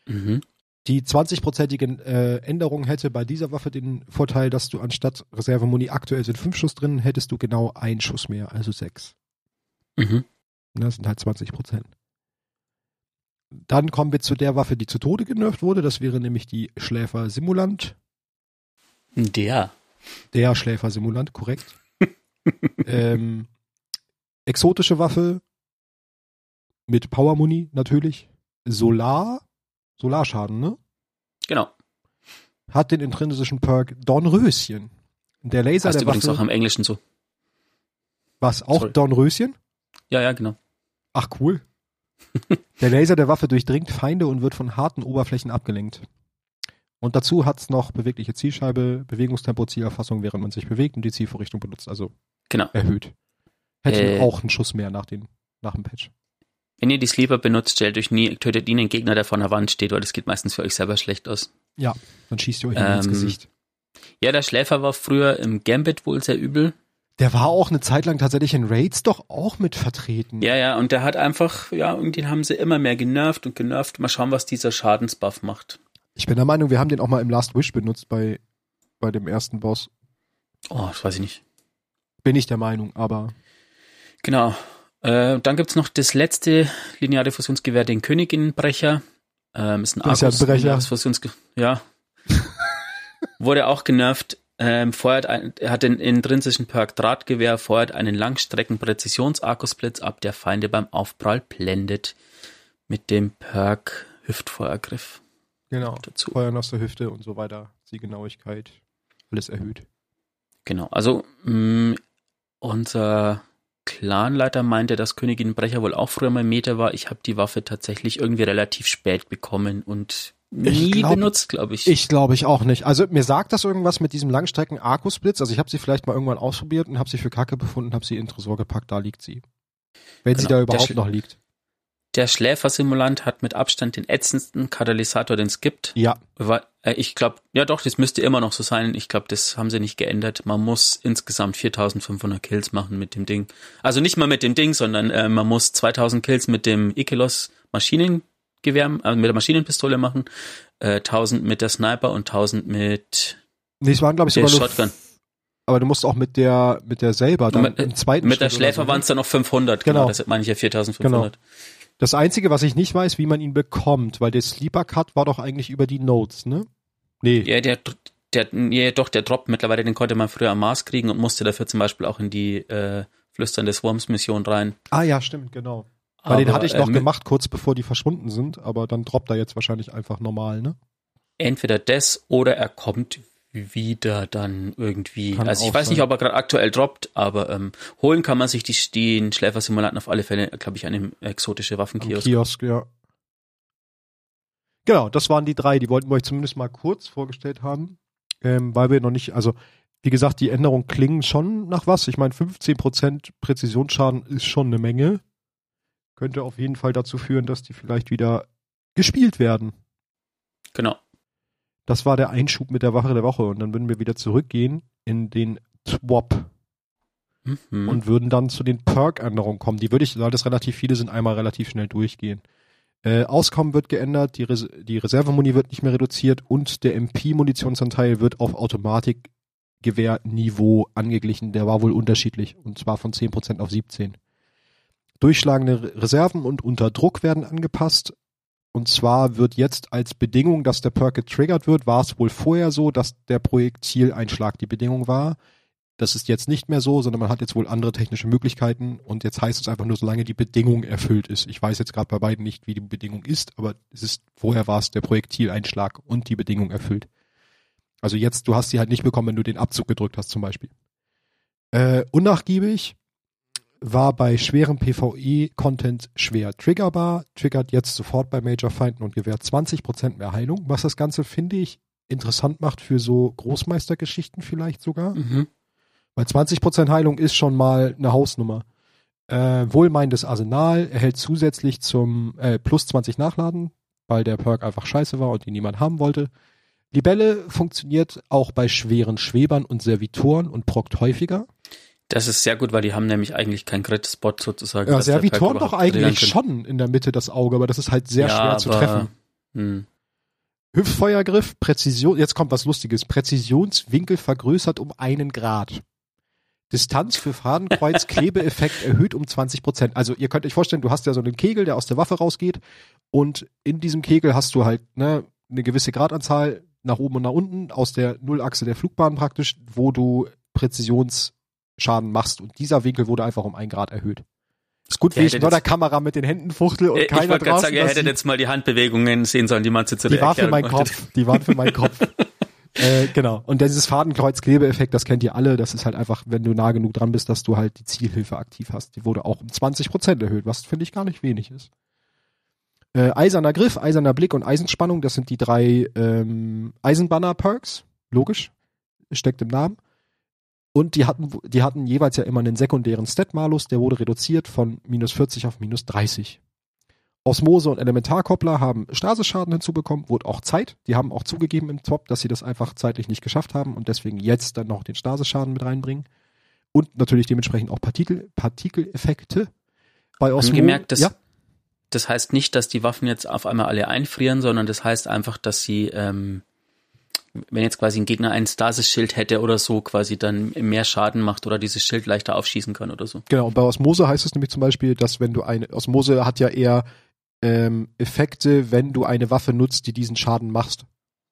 Mhm. Die 20-prozentige äh, Änderung hätte bei dieser Waffe den Vorteil, dass du anstatt Reservemuni aktuell sind fünf Schuss drin, hättest du genau einen Schuss mehr, also sechs. Mhm. Das sind halt 20 Prozent. Dann kommen wir zu der Waffe, die zu Tode genervt wurde. Das wäre nämlich die Schläfer-Simulant. Der. Der Schläfer-Simulant, korrekt. ähm, exotische Waffe mit Power-Muni natürlich. Solar, Solarschaden, ne? Genau. Hat den intrinsischen Perk Dornröschen. Der Laser Heißt der übrigens Waffe. auch im Englischen so. was? Auch Sorry. Dornröschen? Ja, ja, genau. Ach cool. der Laser der Waffe durchdringt Feinde und wird von harten Oberflächen abgelenkt. Und dazu hat's noch bewegliche Zielscheibe, Bewegungstempo, Zielerfassung, während man sich bewegt und die Zielvorrichtung benutzt, also Genau. erhöht. Hätte Äh. auch einen Schuss mehr nach, den, nach dem Patch. Wenn ihr die Sleeper benutzt, stellt euch nie, tötet nie einen Gegner, der vor einer Wand steht, weil das geht meistens für euch selber schlecht aus. Dann schießt ihr euch ähm, ins Gesicht. Ja, der Schläfer war früher im Gambit wohl sehr übel. Der war auch eine Zeit lang tatsächlich in Raids doch auch mit vertreten. Ja, ja, und der hat einfach, ja, irgendwie haben sie immer mehr genervt und genervt. Mal schauen, was dieser Schadensbuff macht. Ich bin der Meinung, wir haben den auch mal im Last Wish benutzt bei, bei dem ersten Boss. Oh, das weiß ich nicht. Bin ich der Meinung, aber Genau. Äh, dann gibt's noch das letzte lineare Fusionsgewehr, den Königinbrecher. Ähm, ist ein Das ist ja ein Brecher. Ja. Wurde auch genervt. Ähm, feuert ein, er hat den intrinsischen Perk Drahtgewehr, feuert einen Langstrecken-Präzisions-Arkusblitz ab, der Feinde beim Aufprall blendet. Mit dem Perk Hüftfeuergriff genau. dazu. Feuern aus der Hüfte und so weiter. Zielgenauigkeit. Alles erhöht. Genau, also mh, unser Clanleiter meinte, dass Königinbrecher wohl auch früher mal Meter war. Ich habe die Waffe tatsächlich irgendwie relativ spät bekommen und nie glaub- benutzt, glaube ich. Ich glaube ich auch nicht. Also mir sagt das irgendwas mit diesem Langstrecken Arkusblitz. Also ich habe sie vielleicht mal irgendwann ausprobiert und habe sie für Kacke befunden, habe sie in den Tresor gepackt, da liegt sie. Wenn sie Genau. da überhaupt noch liegt. Der Schläfersimulant hat mit Abstand den ätzendsten Katalysator, den es gibt. Ja, Weil, äh, ich glaube, ja doch, das müsste immer noch so sein. Ich glaube, das haben sie nicht geändert. Man muss insgesamt 4500 Kills machen mit dem Ding. Also nicht mal mit dem Ding, sondern äh, man muss 2000 Kills mit dem Ikelos Maschinengewehr, äh, mit der Maschinenpistole machen, äh, 1000 mit der Sniper und 1000 mit nee, es waren glaube ich der sogar Shotgun. aber du musst auch mit der mit der selber dann Mit- im zweiten Mit der Schritt oder Schläfer so, waren ne? es dann noch 500, genau. Genau. Das meine ich ja 4500. Das einzige, was ich nicht weiß, wie man ihn bekommt, weil der Sleeper Cut war doch eigentlich über die Notes, ne? Nee. Ja, der, der, ja, doch, der Drop mittlerweile, den konnte man früher am Mars kriegen und musste dafür zum Beispiel auch in die äh, Flüstern des Worms Mission rein. Ah ja, stimmt, genau. Weil den Aber, hatte ich noch äh, gemacht, kurz bevor die verschwunden sind, aber dann droppt er jetzt wahrscheinlich einfach normal, ne? Entweder das oder er kommt wieder dann irgendwie. Kann also ich weiß nicht, sein. ob er gerade aktuell droppt, aber ähm, holen kann man sich die, den Schläfersimulanten auf alle Fälle, glaube ich, an dem exotische Am Waffenkiosk. Kiosk, ja. Genau, das waren die drei, die wollten wir euch zumindest mal kurz vorgestellt haben, ähm, weil wir noch nicht, also wie gesagt, die Änderungen klingen schon nach was. Ich meine, 15% Präzisionsschaden ist schon eine Menge. Könnte auf jeden Fall dazu führen, dass die vielleicht wieder gespielt werden. Genau. Das war der Einschub mit der Wache der Woche und dann würden wir wieder zurückgehen in den Twop Mhm. und würden dann zu den Perk-Änderungen kommen. Die würde ich, weil das relativ viele sind, einmal relativ schnell durchgehen. Äh, Auskommen wird geändert, die, Res die Reservemuni wird nicht mehr reduziert und der MP-Munitionsanteil wird auf Automatikgewehrniveau angeglichen. Der war wohl unterschiedlich und zwar von 10% auf 17. Durchschlagende Reserven und unter Druck werden angepasst. Und zwar wird jetzt als Bedingung, dass der Perk getriggert wird, war es wohl vorher so, dass der Projektileinschlag die Bedingung war. Das ist jetzt nicht mehr so, sondern man hat jetzt wohl andere technische Möglichkeiten und jetzt heißt es einfach nur, solange die Bedingung erfüllt ist. Ich weiß jetzt gerade bei beiden nicht, wie die Bedingung ist, aber es ist, vorher war es der Projektileinschlag und die Bedingung erfüllt. Also jetzt, du hast sie halt nicht bekommen, wenn du den Abzug gedrückt hast zum Beispiel. Äh, unnachgiebig war bei schwerem PvE-Content schwer triggerbar, triggert jetzt sofort bei Major-Feinden und gewährt 20% mehr Heilung, was das Ganze, finde ich, interessant macht für so Großmeistergeschichten vielleicht sogar. Mhm. Weil 20% Heilung ist schon mal eine Hausnummer. Äh, wohlmeinendes Arsenal erhält zusätzlich zum äh, plus 20 Nachladen, weil der Perk einfach scheiße war und ihn niemand haben wollte. Libelle funktioniert auch bei schweren Schwebern und Servitoren und prockt häufiger. Das ist sehr gut, weil die haben nämlich eigentlich keinen Crit-Spot sozusagen. Ja, der Servitoren doch eigentlich schon in der Mitte das Auge, aber das ist halt sehr ja, schwer zu aber, treffen. Hm. Hüftfeuergriff, Präzision, jetzt kommt was Lustiges. Präzisionswinkel vergrößert um einen Grad. Distanz für Fadenkreuz, Klebeeffekt erhöht um 20 Prozent. Also ihr könnt euch vorstellen, du hast ja so einen Kegel, der aus der Waffe rausgeht und in diesem Kegel hast du halt ne, eine gewisse Gradanzahl nach oben und nach unten aus der Nullachse der Flugbahn praktisch, wo du Präzisionsschaden machst und dieser Winkel wurde einfach um ein Grad erhöht. Ist gut, Der wie ich nur der Kamera mit den Händen fuchtel und Äh, Ich keiner wollte gerade draußen sagen, ihr hättet jetzt mal die Handbewegungen sehen sollen, die man zu Die war für meinen. Kopf. Die waren für meinen Kopf. äh, genau. Und dieses Fadenkreuz-Klebeeffekt, das kennt ihr alle. Das ist halt einfach, wenn du nah genug dran bist, dass du halt die Zielhilfe aktiv hast. Die wurde auch um 20 Prozent erhöht, was finde ich gar nicht wenig ist. Äh, eiserner Griff, eiserner Blick und Eisenspannung, das sind die drei ähm, Eisenbanner-Perks. Logisch. Steckt im Namen. Und die hatten, die hatten jeweils ja immer einen sekundären Stat-Malus, der wurde reduziert von minus 40 auf minus 30. Osmose und Elementarkoppler haben Stasisschaden hinzubekommen, wurde auch Zeit. Die haben auch zugegeben im Top, dass sie das einfach zeitlich nicht geschafft haben und deswegen jetzt dann noch den Stasisschaden mit reinbringen. Und natürlich dementsprechend auch Partikel, Partikeleffekte. Bei Osmo, Angemerkt, das, ja, das heißt nicht, dass die Waffen jetzt auf einmal alle einfrieren, sondern das heißt einfach, dass sie, ähm, wenn jetzt quasi ein Gegner ein Stasis-Schild hätte oder so, quasi dann mehr Schaden macht oder dieses Schild leichter aufschießen kann oder so. Genau, und bei Osmose heißt es nämlich zum Beispiel, dass wenn du eine, Osmose hat ja eher ähm, Effekte, wenn du eine Waffe nutzt, die diesen Schaden machst.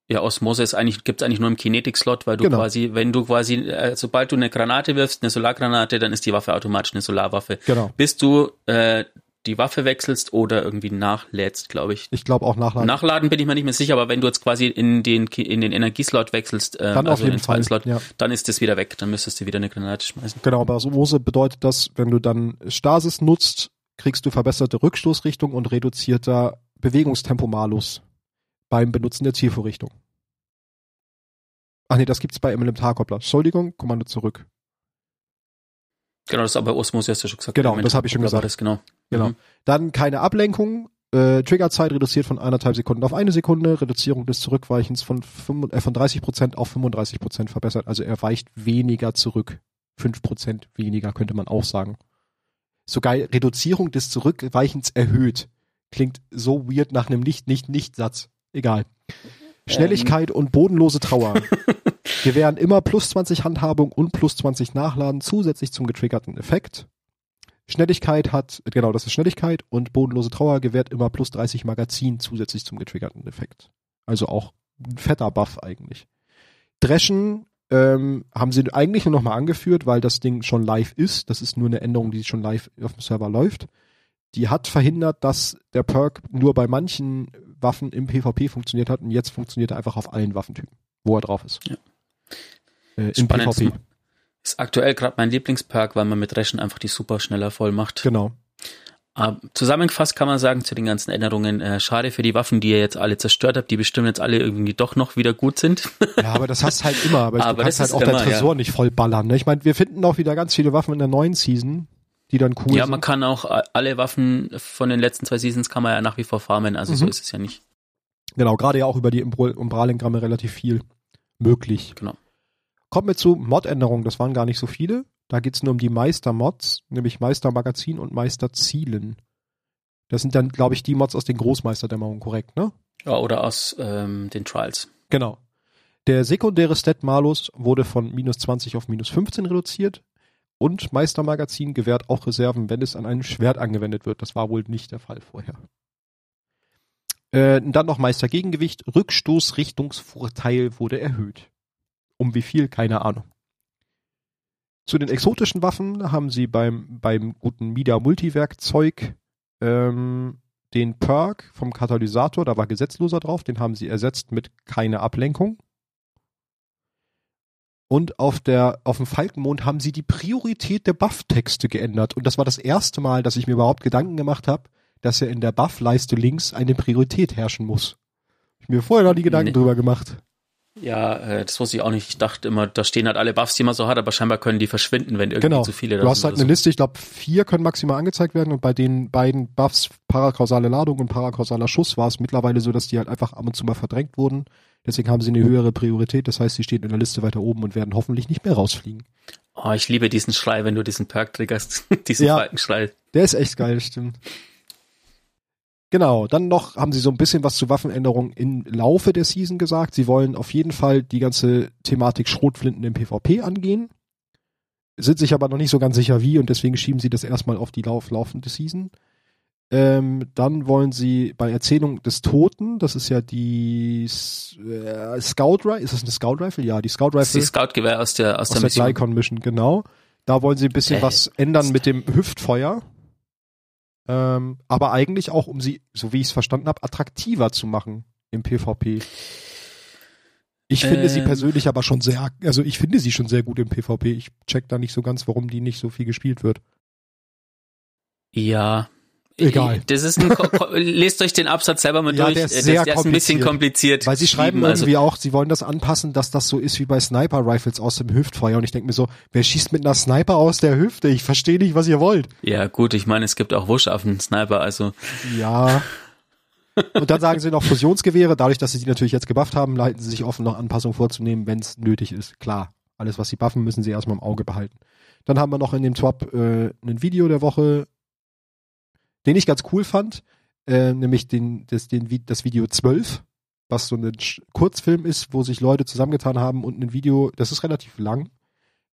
Ja, Osmose ist eigentlich, gibt's eigentlich nur im Kinetic-Slot, weil du Genau. quasi, wenn du quasi, äh, sobald du eine Granate wirfst, eine Solargranate, dann ist die Waffe automatisch eine Solarwaffe. Genau. Bis du äh, die Waffe wechselst oder irgendwie nachlädst, glaube ich. Ich glaube auch nachladen. Nachladen bin ich mir nicht mehr sicher, aber wenn du jetzt quasi in den in den Energieslot wechselst, ähm, Dann also in den zweiten Fall, Slot, ja. dann ist das wieder weg. Dann müsstest du wieder eine Granate schmeißen. Genau, bei Osmose bedeutet das, wenn du dann Stasis nutzt, kriegst du verbesserte Rückstoßrichtung und reduzierter Bewegungstempomalus beim Benutzen der Zielvorrichtung. Ach nee, das gibt's bei Elementarkoppler. Entschuldigung, Kommando zurück. Genau, das ist aber Osmose hast du schon gesagt. Genau, das habe ich schon gesagt. Das, genau. Genau. Mhm. Dann keine Ablenkung. Äh, Triggerzeit reduziert von anderthalb Sekunden auf eine Sekunde. Reduzierung des Zurückweichens von, 5, äh, von 30 Prozent auf 35 Prozent verbessert. Also er weicht weniger zurück. 5 Prozent weniger könnte man auch sagen. Sogar Reduzierung des Zurückweichens erhöht. Klingt so weird nach einem Nicht-Nicht-Nicht-Satz. Egal. Schnelligkeit und bodenlose Trauer. Gewähren immer plus 20 Handhabung und plus 20 Nachladen zusätzlich zum getriggerten Effekt. Schnelligkeit hat, genau, das ist Schnelligkeit und bodenlose Trauer gewährt immer plus 30 Magazin zusätzlich zum getriggerten Effekt. Also auch ein fetter Buff eigentlich. Dreschen ähm, haben sie eigentlich nur nochmal angeführt, weil das Ding schon live ist. Das ist nur eine Änderung, die schon live auf dem Server läuft. Die hat verhindert, dass der Perk nur bei manchen Waffen im PvP funktioniert hat und jetzt funktioniert er einfach auf allen Waffentypen, wo er drauf ist. Ja. Äh, Im Spannend. PvP. Ist aktuell gerade mein Lieblingsperk, weil man mit Reschen einfach die super schneller voll macht. Genau. Aber zusammengefasst kann man sagen zu den ganzen Änderungen, äh, schade für die Waffen, die ihr jetzt alle zerstört habt, die bestimmt jetzt alle irgendwie doch noch wieder gut sind. Ja, aber das hast halt immer. Aber, Aber du kannst halt auch dein immer, Tresor nicht voll ballern. Ne? Ich meine, wir finden auch wieder ganz viele Waffen in der neuen Season, die dann cool ja, sind. man kann auch a- alle Waffen von den letzten zwei Seasons kann man ja nach wie vor farmen, also so Mhm. ist es ja nicht. Genau, gerade ja auch über die Umbral- Umbralengramme relativ viel möglich. Genau. Kommen wir zu Mod-Änderungen. Das waren gar nicht so viele. Da geht's nur um die Meister-Mods, nämlich Meister-Magazin und Meister-Zielen. Das sind dann, glaube ich, die Mods aus den Großmeisterdämmerungen, korrekt, ne? Ja, oder aus ähm, den Trials. Genau. Der sekundäre Stat-Malus wurde von minus 20 auf minus 15 reduziert Und Meistermagazin gewährt auch Reserven, wenn es an einem Schwert angewendet wird. Das war wohl nicht der Fall vorher. Äh, dann noch Meistergegengewicht. Rückstoßrichtungsvorteil wurde erhöht. Um wie viel? Keine Ahnung. Zu den exotischen Waffen haben sie beim, beim guten Mida Multiwerkzeug ähm, den Perk vom Katalysator, da war gesetzloser drauf, den haben sie ersetzt mit keine Ablenkung. Und auf der, auf dem Falkenmond haben sie die Priorität der Buff-Texte geändert. Und das war das erste Mal, dass ich mir überhaupt Gedanken gemacht habe, dass ja in der Buff-Leiste links eine Priorität herrschen muss. Ich mir vorher noch die Gedanken nee. drüber gemacht. Ja, äh, das wusste ich auch nicht. Ich dachte immer, da stehen halt alle Buffs, die man so hat, aber scheinbar können die verschwinden, wenn irgendwie genau. zu viele da Du hast halt eine so. Liste, ich glaube, vier können maximal angezeigt werden und bei den beiden Buffs parakausale Ladung und parakausaler Schuss war es mittlerweile so, dass die halt einfach ab und zu mal verdrängt wurden. Deswegen haben sie eine höhere Priorität, das heißt, sie stehen in der Liste weiter oben und werden hoffentlich nicht mehr rausfliegen. Oh, ich liebe diesen Schrei, wenn du diesen Perk triggerst. diesen ja, Falkenschrei. Der ist echt geil, stimmt. Genau, dann noch haben sie so ein bisschen was zu Waffenänderungen im Laufe der Season gesagt. Sie wollen auf jeden Fall die ganze Thematik Schrotflinten im PvP angehen, sind sich aber noch nicht so ganz sicher wie und deswegen schieben sie das erstmal auf die lauf laufende Season. Ähm, dann wollen sie bei Erzählung des Toten, das ist ja die äh, Scout Rifle, ist das eine Scout Rifle? Ja, die Scout Rifle. Das ist die Scout Gewehr aus der aus, aus der, der Glycon Mission, genau. Da wollen sie ein bisschen äh, was ändern mit dem Hüftfeuer. Ähm, aber eigentlich auch, um sie, so wie ich es verstanden habe, attraktiver zu machen im PvP. Ich finde ähm, sie persönlich aber schon sehr, also ich finde sie schon sehr gut im PvP. Ich check da nicht so ganz, warum die nicht so viel gespielt wird. Ja, Egal. Das ist ein, lest euch den Absatz selber mal ja, durch. Der ist, sehr der ist ein bisschen kompliziert. Weil sie schreiben also irgendwie auch, sie wollen das anpassen, dass das so ist wie bei Sniper Rifles aus dem Hüftfeuer. Und ich denke mir so, wer schießt mit einer Sniper aus der Hüfte? Ich verstehe nicht, was ihr wollt. Ja, gut, ich meine, es gibt auch Wuschaffen Sniper, also. Ja. Und dann sagen sie noch Fusionsgewehre. Dadurch, dass sie die natürlich jetzt gebufft haben, leiten sie sich offen, noch Anpassungen vorzunehmen, wenn es nötig ist. Klar. Alles, was sie buffen, müssen sie erstmal im Auge behalten. Dann haben wir noch in dem Twap äh, ein Video der Woche den ich ganz cool fand, äh, nämlich den, das, den, das Video 12, was so ein Kurzfilm ist, wo sich Leute zusammengetan haben und ein Video, das ist relativ lang,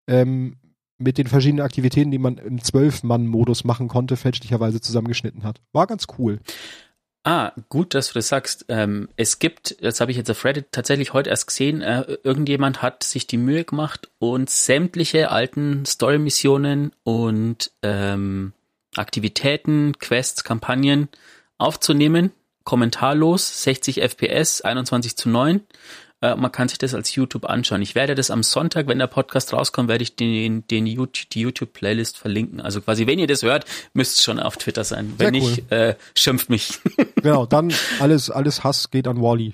ähm, mit den verschiedenen Aktivitäten, die man im Zwölf-Mann-Modus machen konnte, fälschlicherweise zusammengeschnitten hat. War ganz cool. Ah, gut, dass du das sagst. Ähm, es gibt, das habe ich jetzt auf Reddit tatsächlich heute erst gesehen, äh, irgendjemand hat sich die Mühe gemacht und sämtliche alten Story-Missionen und ähm, Aktivitäten, Quests, Kampagnen aufzunehmen, kommentarlos, 60 FPS, 21 zu 9. Äh, man kann sich das als YouTube anschauen. Ich werde das am Sonntag, wenn der Podcast rauskommt, werde ich den, den YouTube, die YouTube-Playlist verlinken. Also quasi, wenn ihr das hört, müsst es schon auf Twitter sein. Wenn Sehr nicht, äh, schimpft mich. genau, dann alles, alles Hass geht an Wally.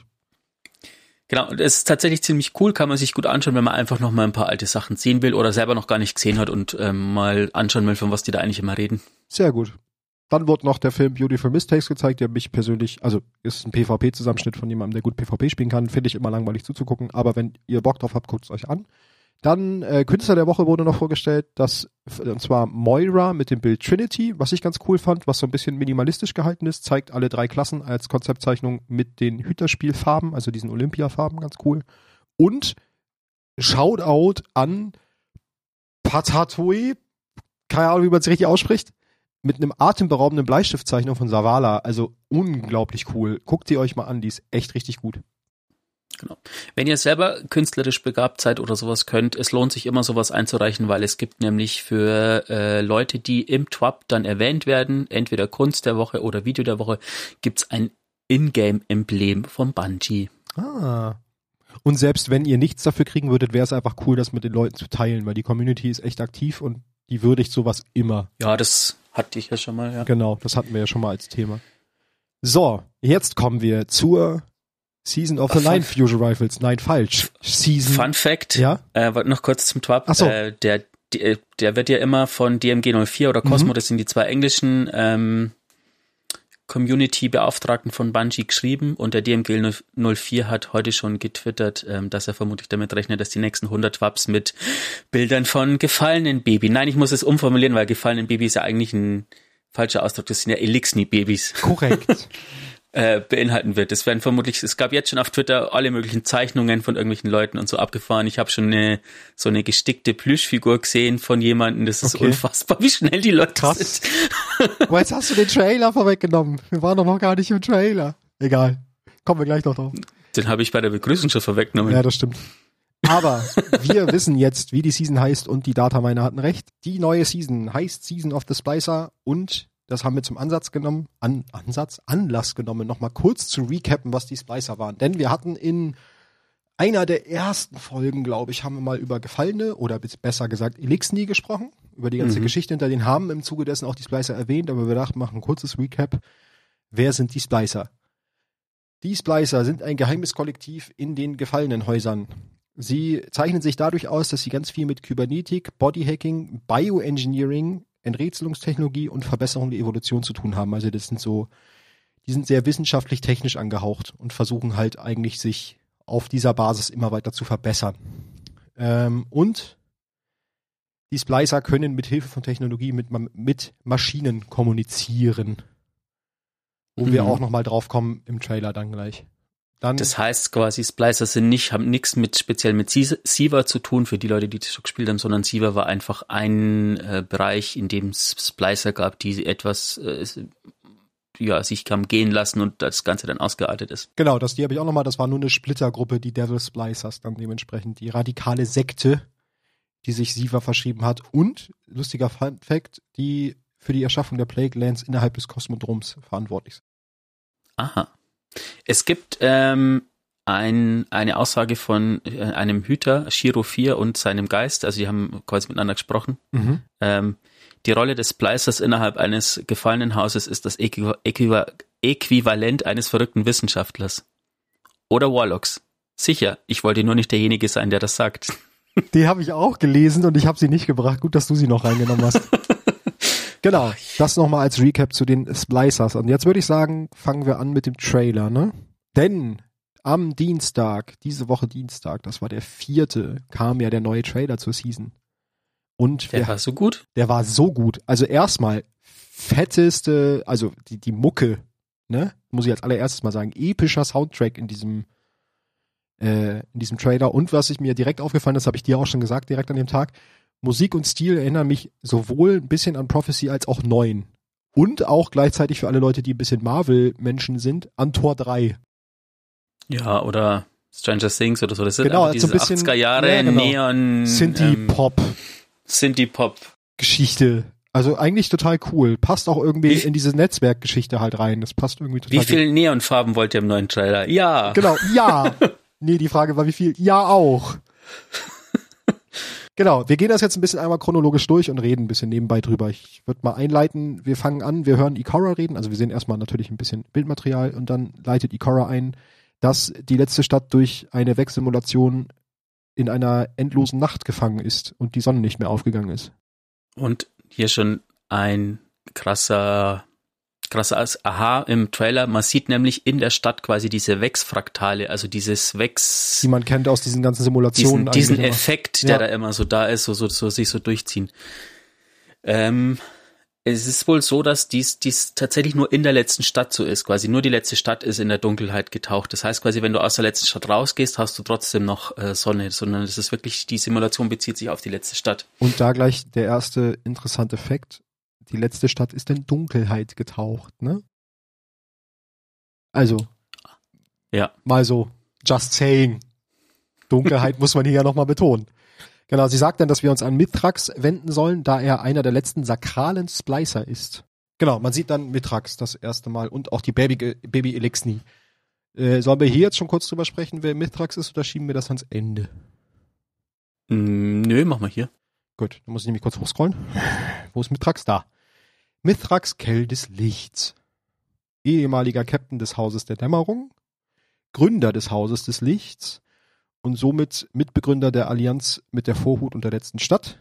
Genau, es ist tatsächlich ziemlich cool, kann man sich gut anschauen, wenn man einfach noch mal ein paar alte Sachen sehen will oder selber noch gar nicht gesehen hat und ähm, mal anschauen will, von was die da eigentlich immer reden. Sehr gut. Dann wurde noch der Film Beautiful Mistakes gezeigt, der mich persönlich, also ist ein PvP-Zusammenschnitt von jemandem, der gut PvP spielen kann. Finde ich immer langweilig zuzugucken, aber wenn ihr Bock drauf habt, guckt es euch an. Dann äh, Künstler der Woche wurde noch vorgestellt, das und zwar Moira mit dem Bild Trinity, was ich ganz cool fand, was so ein bisschen minimalistisch gehalten ist, zeigt alle drei Klassen als Konzeptzeichnung mit den Hüterspielfarben, also diesen Olympiafarben, ganz cool. Und Shoutout an Patatoi, keine Ahnung, wie man es richtig ausspricht, mit einem atemberaubenden Bleistiftzeichnung von Savala, also unglaublich cool. Guckt sie euch mal an, die ist echt richtig gut. Genau. Wenn ihr selber künstlerisch begabt seid oder sowas könnt, es lohnt sich immer sowas einzureichen, weil es gibt nämlich für äh, Leute, die im TWAP dann erwähnt werden, entweder Kunst der Woche oder Video der Woche, gibt's ein Ingame-Emblem vom Bungie. Ah. Und selbst wenn ihr nichts dafür kriegen würdet, wäre es einfach cool, das mit den Leuten zu teilen, weil die Community ist echt aktiv und die würdigt sowas immer. Ja, das hatte ich ja schon mal, ja. Genau, das hatten wir ja schon mal als Thema. So, jetzt kommen wir zur Season of the Ach, Nine Fusion Rifles. Nein, falsch. Season. Fun Fact. Ja. Äh, noch kurz zum Twap. Ach so. Äh, der, der, der wird ja immer von DMG 04 oder Cosmo, mhm. das sind die zwei englischen ähm, Community-Beauftragten von Bungie geschrieben und der DMG 04 hat heute schon getwittert, ähm, dass er vermutlich damit rechnet, dass die nächsten 100 Waps mit Bildern von gefallenen Babys. Nein, ich muss es umformulieren, weil gefallenen Babys ja eigentlich ein falscher Ausdruck, das sind ja Elixni-Babys. Korrekt. äh, beinhalten wird. Es werden vermutlich, es gab jetzt schon auf Twitter alle möglichen Zeichnungen von irgendwelchen Leuten und so abgefahren. Ich habe schon eine so eine gestickte Plüschfigur gesehen von jemandem. Das ist Okay. unfassbar, wie schnell die Leute Krass. sind. Aber jetzt hast du den Trailer vorweggenommen. Wir waren doch noch gar nicht im Trailer. Egal. Kommen wir gleich noch drauf. Den habe ich bei der Begrüßung schon vorweggenommen. Ja, das stimmt. Aber wir wissen jetzt, wie die Season heißt und die Dataminer hatten recht. Die neue Season heißt Season of the Splicer und das haben wir zum Ansatz genommen, an, Ansatz, Anlass genommen, nochmal kurz zu recappen, was die Splicer waren. Denn wir hatten in einer der ersten Folgen, glaube ich, haben wir mal über Gefallene oder besser gesagt Elixni gesprochen, über die ganze Mhm. Geschichte hinter den haben im Zuge dessen auch die Splicer erwähnt, aber wir dachten, machen ein kurzes Recap. Wer sind die Splicer? Die Splicer sind ein geheimes Kollektiv in den gefallenen Häusern. Sie zeichnen sich dadurch aus, dass sie ganz viel mit Kybernetik, Bodyhacking, Bioengineering, Enträtselungstechnologie und Verbesserung der Evolution zu tun haben. Also das sind so, die sind sehr wissenschaftlich technisch angehaucht und versuchen halt eigentlich sich auf dieser Basis immer weiter zu verbessern. Ähm, und die Splicer können mit Hilfe von Technologie mit, mit Maschinen kommunizieren. Wo wir Mhm. auch nochmal drauf kommen im Trailer dann gleich. Dann, Das heißt quasi, Splicer sind nicht, haben nichts mit speziell mit Siva zu tun für die Leute, die das gespielt haben, sondern Siva war einfach ein äh, Bereich, in dem es Splicer gab, die etwas äh, ja, sich kam gehen lassen und das Ganze dann ausgeartet ist. Genau, das die habe ich auch nochmal. Das war nur eine Splittergruppe, die Devil Splicers dann dementsprechend. Die radikale Sekte, die sich Siva verschrieben hat. Und, lustiger Fun Fact, die für die Erschaffung der Plague Lands innerhalb des Kosmodroms verantwortlich sind. Aha. Es gibt ähm, ein, eine Aussage von äh, einem Hüter, Shiro 4 und seinem Geist, also die haben quasi miteinander gesprochen. Ähm, die Rolle des Splicers innerhalb eines gefallenen Hauses ist das Äqui Äqui Äquivalent eines verrückten Wissenschaftlers. Oder Warlocks. Sicher, ich wollte nur nicht derjenige sein, der das sagt. Die habe ich auch gelesen und ich habe sie nicht gebracht. Gut, dass du sie noch reingenommen hast. genau, das nochmal als Recap zu den Splicers. Und jetzt würde ich sagen, fangen wir an mit dem Trailer, ne? Denn am Dienstag, diese Woche Dienstag, das war der vierte, kam ja der neue Trailer zur Season. Und Der wir war so gut. der war so gut. Also erstmal fetteste, also die, die Mucke, ne, muss ich als allererstes mal sagen, epischer Soundtrack in diesem, äh, in diesem Trailer. Und was ich mir direkt aufgefallen ist, habe ich dir auch schon gesagt, direkt an dem Tag, Musik und Stil erinnern mich sowohl ein bisschen an Prophecy als auch Neun. Und auch gleichzeitig für alle Leute, die ein bisschen Marvel-Menschen sind, an Tor 3. Ja, oder Stranger Things oder so. Das sind Genau, einfach so diese ein bisschen- 80er Jahre ja, genau. Neon ähm, Synthie-Pop. Synthie-Pop. Geschichte. Also eigentlich total cool. Passt auch irgendwie Wie- in diese Netzwerkgeschichte halt rein. Das passt irgendwie total Wie gut. viel Neonfarben wollt ihr im neuen Trailer? Ja. Genau, ja. nee, die Frage war, wie viel? Ja, auch. Genau, wir gehen das jetzt ein bisschen einmal chronologisch durch und reden ein bisschen nebenbei drüber. Ich würde mal einleiten, wir fangen an, wir hören Ikora reden, also wir sehen erstmal natürlich ein bisschen Bildmaterial und dann leitet Ikora ein, dass die letzte Stadt durch eine Wegsimulation in einer endlosen Nacht gefangen ist und die Sonne nicht mehr aufgegangen ist. Und hier schon ein krasser, krasser Aha im Trailer. Man sieht nämlich in der Stadt quasi diese Wex-Fraktale, also dieses Wex, Die man kennt aus diesen ganzen Simulationen. diesen, diesen. Effekt, Ja. der da immer so da ist, so, so, so sich so durchziehen. Ähm, es ist wohl so, dass dies, dies tatsächlich nur in der letzten Stadt so ist. Quasi nur die letzte Stadt ist in der Dunkelheit getaucht. Das heißt quasi, wenn du aus der letzten Stadt rausgehst, hast du trotzdem noch äh, Sonne, sondern es ist wirklich, die Simulation bezieht sich auf die letzte Stadt. Und da gleich der erste interessante Fakt. Die letzte Stadt ist in Dunkelheit getaucht, ne? Also. Ja. Mal so, just saying. Dunkelheit muss man hier ja nochmal betonen. Genau, sie sagt dann, dass wir uns an Mithrax wenden sollen, da er einer der letzten sakralen Splicer ist. Genau, man sieht dann Mithrax das erste Mal und auch die Baby, Baby Elixni. Äh, sollen wir hier jetzt schon kurz drüber sprechen, wer Mithrax ist, oder schieben wir das ans Ende? Mm, nö, mach mal hier. Gut, dann muss ich nämlich kurz hochscrollen. Wo ist Mithrax? Da. Mithrax Kell des Lichts. Ehemaliger Captain des Hauses der Dämmerung, Gründer des Hauses des Lichts und somit Mitbegründer der Allianz mit der Vorhut und der letzten Stadt.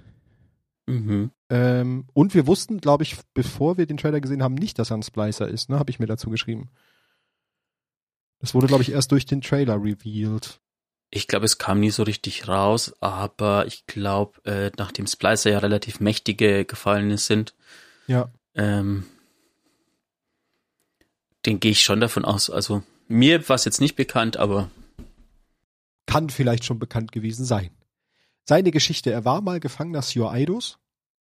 Mhm. Ähm, und wir wussten, glaube ich, bevor wir den Trailer gesehen haben, nicht, dass er ein Splicer ist, ne? Habe ich mir dazu geschrieben. Das wurde, glaube ich, erst durch den Trailer revealed. Ich glaube, es kam nie so richtig raus, aber ich glaube, äh, nachdem Splicer ja relativ mächtige Gefallene sind, Ja. Ähm, Gehe ich schon davon aus. Also mir war es jetzt nicht bekannt, aber kann vielleicht schon bekannt gewesen sein. Seine Geschichte, er war mal Gefangener Sio Eidos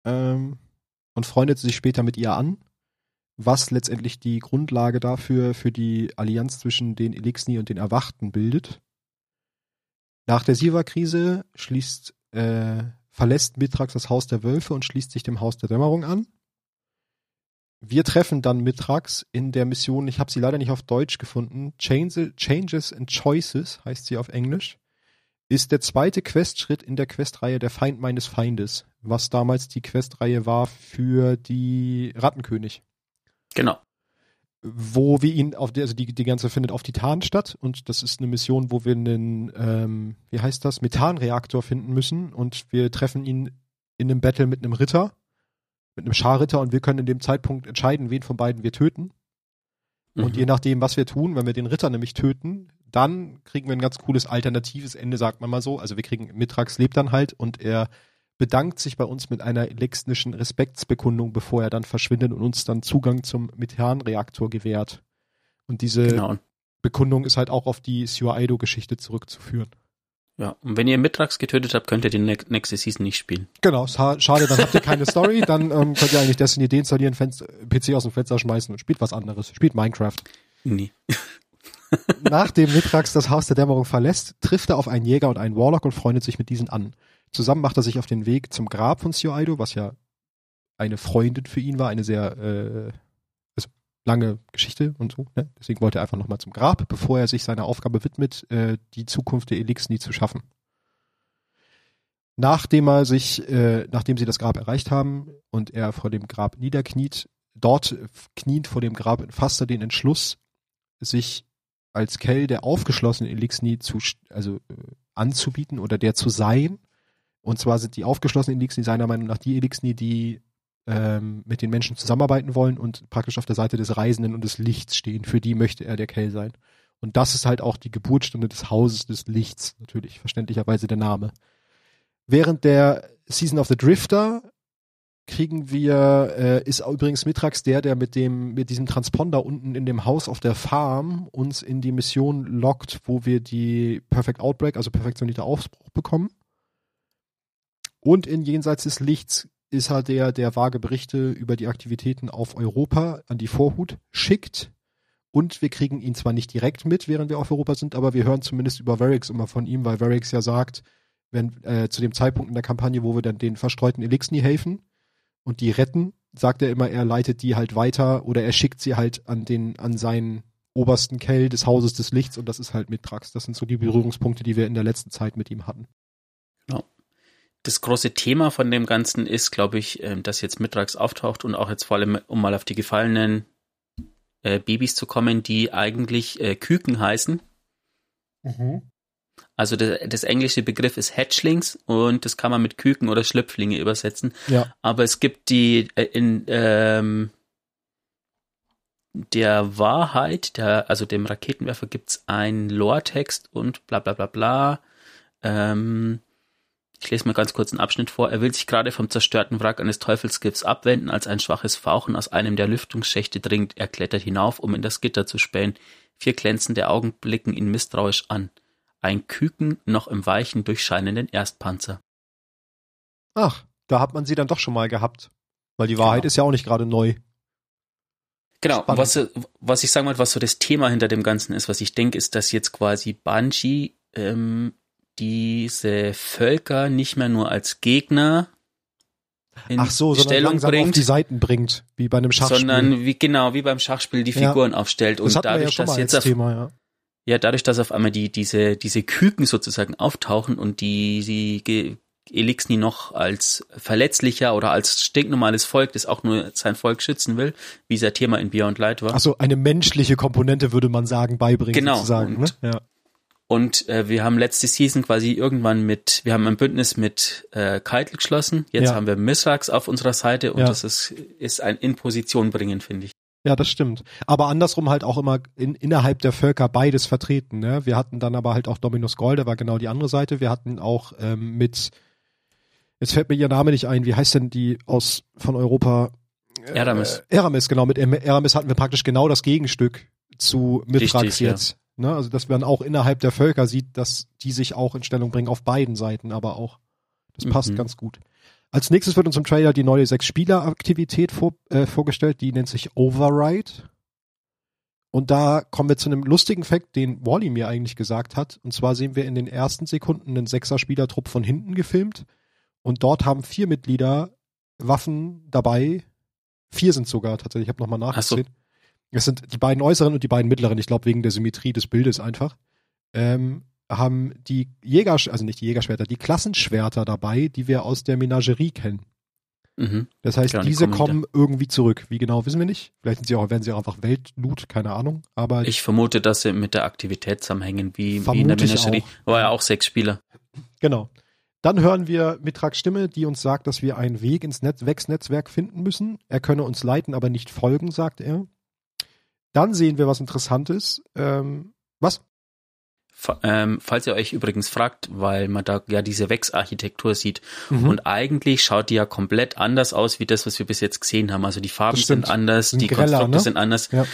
ähm, und freundete sich später mit ihr an, was letztendlich die Grundlage dafür für die Allianz zwischen den Elixni und den Erwachten bildet. Nach der Siva-Krise schließt, äh, verlässt Mitrax das Haus der Wölfe und schließt sich dem Haus der Dämmerung an. Wir treffen dann Mitrax in der Mission, ich habe sie leider nicht auf Deutsch gefunden, Changes and Choices heißt sie auf Englisch, ist der zweite Questschritt in der Questreihe Der Feind meines Feindes, was damals die Questreihe war für die Rattenkönig. Genau. Wo wir ihn auf der, also die, die ganze findet auf Titan statt und das ist eine Mission, wo wir einen, ähm, wie heißt das, Methanreaktor finden müssen und wir treffen ihn in einem Battle mit einem Ritter mit einem Scharritter und wir können in dem Zeitpunkt entscheiden, wen von beiden wir töten. Mhm. Und je nachdem, was wir tun, wenn wir den Ritter nämlich töten, dann kriegen wir ein ganz cooles alternatives Ende, sagt man mal so. Also wir kriegen, Mitrax lebt dann halt und er bedankt sich bei uns mit einer elektronischen Respektsbekundung, bevor er dann verschwindet und uns dann Zugang zum Methanreaktor gewährt. Und diese genau. Bekundung ist halt auch auf die Sua Aido-Geschichte zurückzuführen. Ja, und wenn ihr Mitrax getötet habt, könnt ihr die nächste Season nicht spielen. Genau, schade, dann habt ihr keine Story, dann ähm, könnt ihr eigentlich Destiny deinstallieren, Fenster, PC aus dem Fenster schmeißen und spielt was anderes. Spielt Minecraft. Nee. Nachdem Mitrax das Haus der Dämmerung verlässt, trifft er auf einen Jäger und einen Warlock und freundet sich mit diesen an. Zusammen macht er sich auf den Weg zum Grab von Sio Aido, was ja eine Freundin für ihn war, eine sehr äh, lange Geschichte und so. Ne? Deswegen wollte er einfach nochmal zum Grab, bevor er sich seiner Aufgabe widmet, äh, die Zukunft der Elixni zu schaffen. Nachdem er sich, äh, nachdem sie das Grab erreicht haben und er vor dem Grab niederkniet, dort kniend vor dem Grab fasst er den Entschluss, sich als Kell der aufgeschlossenen Elixni zu, also äh, anzubieten oder der zu sein. Und zwar sind die aufgeschlossenen Elixni seiner Meinung nach die Elixni, die ähm, mit den Menschen zusammenarbeiten wollen und praktisch auf der Seite des Reisenden und des Lichts stehen. Für die möchte er der Kell sein. Und das ist halt auch die Geburtsstunde des Hauses des Lichts, natürlich, verständlicherweise der Name. Während der Season of the Drifter kriegen wir, äh, ist übrigens Mitrax der, der mit dem, mit diesem Transponder unten in dem Haus auf der Farm uns in die Mission lockt, wo wir die Perfect Outbreak, also perfektionierter Aufbruch bekommen. Und in Jenseits des Lichts ist er der, der vage Berichte über die Aktivitäten auf Europa an die Vorhut schickt. Und wir kriegen ihn zwar nicht direkt mit, während wir auf Europa sind, aber wir hören zumindest über Varix immer von ihm, weil Varix ja sagt, wenn äh, zu dem Zeitpunkt in der Kampagne, wo wir dann den verstreuten Elixni helfen und die retten, sagt er immer, er leitet die halt weiter oder er schickt sie halt an den, an seinen obersten Kell des Hauses des Lichts und das ist halt Mitrax. Das sind so die Berührungspunkte, die wir in der letzten Zeit mit ihm hatten. Genau das große Thema von dem Ganzen ist, glaube ich, ähm, dass jetzt Mitrax auftaucht und auch jetzt vor allem, um mal auf die gefallenen äh, Babys zu kommen, die eigentlich äh, Küken heißen. Mhm. Also der, das englische Begriff ist Hatchlings und das kann man mit Küken oder Schlüpflinge übersetzen. Ja. Aber es gibt die äh, in ähm, der Wahrheit, der, also dem Raketenwerfer gibt's einen Lore-Text und bla bla bla bla. Ähm, ich lese mal ganz kurz einen Abschnitt vor. Er will sich gerade vom zerstörten Wrack eines Teufelsgifts abwenden, als ein schwaches Fauchen aus einem der Lüftungsschächte dringt. Er klettert hinauf, um in das Gitter zu spähen. Vier glänzende Augen blicken ihn misstrauisch an. Ein Küken noch im weichen, durchscheinenden Erstpanzer. Ach, da hat man sie dann doch schon mal gehabt. Weil die Wahrheit genau. ist ja auch nicht gerade neu. Genau, was, was ich sagen wollte, was so das Thema hinter dem Ganzen ist, was ich denke, ist, dass jetzt quasi Bungie ähm, diese Völker nicht mehr nur als Gegner in Ach so, Stellung bringt, auf die Seiten bringt, wie bei einem Schachspiel. Sondern wie genau wie beim Schachspiel die Figuren ja. aufstellt und das dadurch, ja dass jetzt auf, Thema, ja. ja. dadurch, dass auf einmal die diese diese Küken sozusagen auftauchen und die sie Elixni noch als verletzlicher oder als stinknormales Volk, das auch nur sein Volk schützen will, wie sein Thema in Beyond Light war. Ach so, eine menschliche Komponente würde man sagen beibringen genau. sozusagen. Und, ne? ja. Und äh, wir haben letzte Season quasi irgendwann mit, wir haben ein Bündnis mit äh, Keitel geschlossen. Jetzt ja. haben wir Misrax auf unserer Seite und ja. das ist, ist ein in Position bringen, finde ich. Ja, das stimmt. Aber andersrum halt auch immer in, innerhalb der Völker beides vertreten. Ne? Wir hatten dann aber halt auch Dominus Gold, der war genau die andere Seite. Wir hatten auch ähm, mit, jetzt fällt mir ihr Name nicht ein, wie heißt denn die aus von Europa? Äh, Eramis. Eramis, genau. Mit Eramis hatten wir praktisch genau das Gegenstück zu Mithrax Richtig, ja. Ne? Also dass man auch innerhalb der Völker sieht, dass die sich auch in Stellung bringen auf beiden Seiten, aber auch. Das passt Mhm. ganz gut. Als nächstes wird uns im Trailer die neue Sechs-Spieler-Aktivität vor, äh, vorgestellt, die nennt sich Override. Und da kommen wir zu einem lustigen Fact, den Wally mir eigentlich gesagt hat. Und zwar sehen wir in den ersten Sekunden einen Sechser-Spielertrupp von hinten gefilmt. Und dort haben vier Mitglieder Waffen dabei. Vier sind sogar tatsächlich. Ich habe nochmal Ach so. Es sind die beiden äußeren und die beiden mittleren. Ich glaube, wegen der Symmetrie des Bildes einfach. Ähm, haben die Jäger, also nicht die Jägerschwerter, die Klassenschwerter dabei, die wir aus der Menagerie kennen. Mhm. Das heißt, Genau, die diese kommen kommen irgendwie zurück. Wie genau, wissen wir nicht. Vielleicht sind sie auch, werden sie auch einfach Weltloot, keine Ahnung. Aber Ich vermute, dass sie mit der Aktivität zusammenhängen, wie, wie in der Menagerie. War ja auch sechs Spieler. genau. Dann hören wir Mitraks Stimme, die uns sagt, dass wir einen Weg ins Net Wex-Netzwerk finden müssen. Er könne uns leiten, aber nicht folgen, sagt er. Dann sehen wir was Interessantes. Ähm, was? Ähm, falls ihr euch übrigens fragt, weil man da ja diese Wex-Architektur sieht. Mhm. Und eigentlich schaut die ja komplett anders aus, wie das, was wir bis jetzt gesehen haben. Also die Farben sind anders, Sind die greller, Konstrukte ne? sind anders. Ja.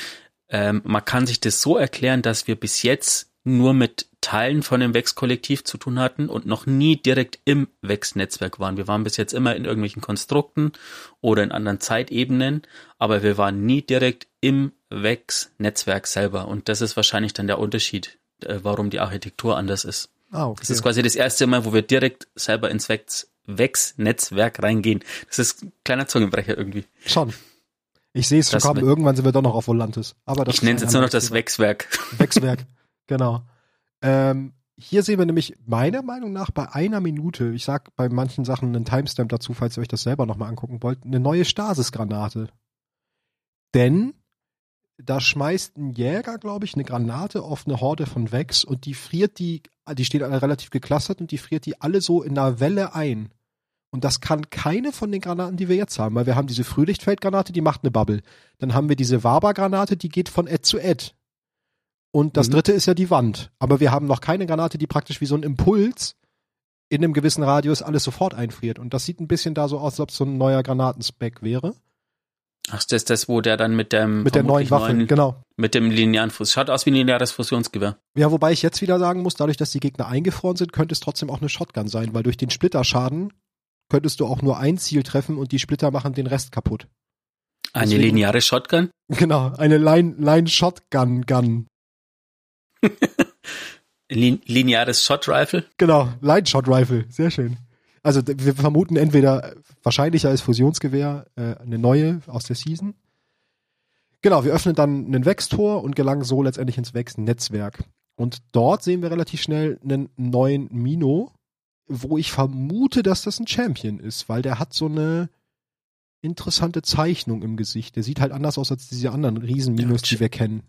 Ähm, man kann sich das so erklären, dass wir bis jetzt nur mit Teilen von dem Wex-Kollektiv zu tun hatten und noch nie direkt im Wex-Netzwerk waren. Wir waren bis jetzt immer in irgendwelchen Konstrukten oder in anderen Zeitebenen, aber wir waren nie direkt im Wex-Netzwerk selber. Und das ist wahrscheinlich dann der Unterschied, äh, warum die Architektur anders ist. Ah, okay. Das ist quasi das erste Mal, wo wir direkt selber ins Wex- Wex-Netzwerk reingehen. Das ist ein kleiner Zungenbrecher irgendwie. Schon. Ich sehe es schon kommen. Irgendwann sind wir doch noch auf Volantis. Aber das Ich nenne es jetzt nur noch das. Wexwerk. Wechswerk, genau. Ähm, hier sehen wir nämlich meiner Meinung nach bei einer Minute, ich sag bei manchen Sachen einen Timestamp dazu, falls ihr euch das selber nochmal angucken wollt, eine neue Stasis-Granate. Denn da schmeißt ein Jäger, glaube ich, eine Granate auf eine Horde von Vex und die friert die, die stehen alle relativ geklustert und die friert die alle so in einer Welle ein. Und das kann keine von den Granaten, die wir jetzt haben, weil wir haben diese Frühlichtfeldgranate, die macht eine Bubble. Dann haben wir diese Waber-Granate, die geht von Ed zu Ed. Und das Mhm. dritte ist ja die Wand. Aber wir haben noch keine Granate, die praktisch wie so ein Impuls in einem gewissen Radius alles sofort einfriert. Und das sieht ein bisschen da so aus, als ob es so ein neuer Granatenspec wäre. Ach, das ist das, wo der dann mit dem Mit der neuen Waffe, neuen- genau. mit dem linearen Fuß. Schaut aus wie ein lineares Fusionsgewehr. Ja, wobei ich jetzt wieder sagen muss, dadurch, dass die Gegner eingefroren sind, könnte es trotzdem auch eine Shotgun sein, weil durch den Splitterschaden könntest du auch nur ein Ziel treffen und die Splitter machen den Rest kaputt. Eine Deswegen- lineare Shotgun? Genau, eine Line, Line Shotgun Gun. Lin lineares Shot Rifle? Genau, Line Shot Rifle, sehr schön. Also wir vermuten entweder wahrscheinlicher als Fusionsgewehr äh, eine neue aus der Season. Genau, wir öffnen dann ein Wex-Tor und gelangen so letztendlich ins Wex-Netzwerk. Und dort sehen wir relativ schnell einen neuen Mino, wo ich vermute, dass das ein Champion ist, weil der hat so eine interessante Zeichnung im Gesicht. Der sieht halt anders aus als diese anderen Riesen-Minos, Ja, die wir kennen.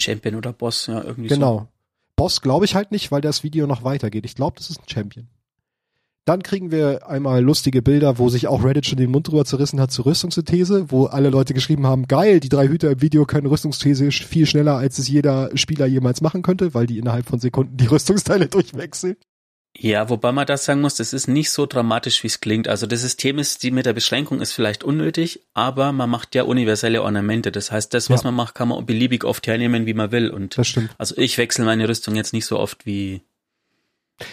Champion oder Boss, ja, irgendwie so. Genau. Boss glaube ich halt nicht, weil das Video noch weitergeht. Ich glaube, das ist ein Champion. Dann kriegen wir einmal lustige Bilder, wo sich auch Reddit schon den Mund drüber zerrissen hat zur Rüstungssynthese, wo alle Leute geschrieben haben, geil, die drei Hüter im Video können Rüstungssynthese viel schneller, als es jeder Spieler jemals machen könnte, weil die innerhalb von Sekunden die Rüstungsteile durchwechseln. Ja, wobei man das sagen muss, das ist nicht so dramatisch, wie es klingt. Also das System ist, die mit der Beschränkung ist vielleicht unnötig, aber man macht ja universelle Ornamente. Das heißt, das, was Ja. man macht, kann man beliebig oft hernehmen, wie man will. Und Das stimmt. also ich wechsle meine Rüstung jetzt nicht so oft wie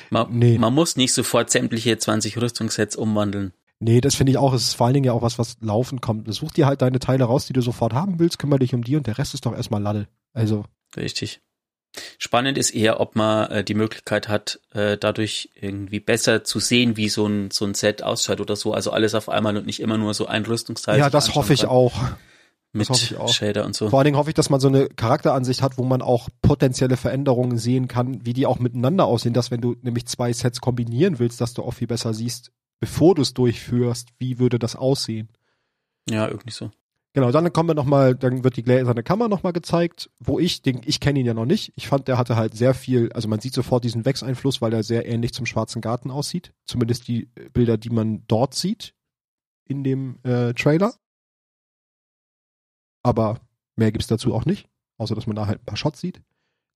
man, Nee. man muss nicht sofort sämtliche 20 Rüstungssets umwandeln. Nee, das finde ich auch. Es ist vor allen Dingen ja auch was, was laufen kommt. Such dir halt deine Teile raus, die du sofort haben willst, kümmere dich um die und der Rest ist doch erstmal Lade. Also, Richtig. Spannend ist eher, ob man äh, die Möglichkeit hat, äh, dadurch irgendwie besser zu sehen, wie so ein, so ein Set ausschaut oder so. Also alles auf einmal und nicht immer nur so ein Rüstungsteil. ja, das hoffe ich auch. Mit ich auch. Shader und so. Vor allen Dingen hoffe ich, dass man so eine Charakteransicht hat, wo man auch potenzielle Veränderungen sehen kann, wie die auch miteinander aussehen, dass wenn du nämlich zwei Sets kombinieren willst, dass du auch viel besser siehst, bevor du es durchführst, wie würde das aussehen. Ja, irgendwie so. Genau, dann kommen wir nochmal, dann wird die gläserne Kammer nochmal gezeigt, wo ich, den, ich kenne ihn ja noch nicht, ich fand, der hatte halt sehr viel, also man sieht sofort diesen Wex-Einfluss, weil er sehr ähnlich zum Schwarzen Garten aussieht. Zumindest die Bilder, die man dort sieht, in dem äh, Trailer. Aber mehr gibt's dazu auch nicht, außer dass man da halt ein paar Shots sieht.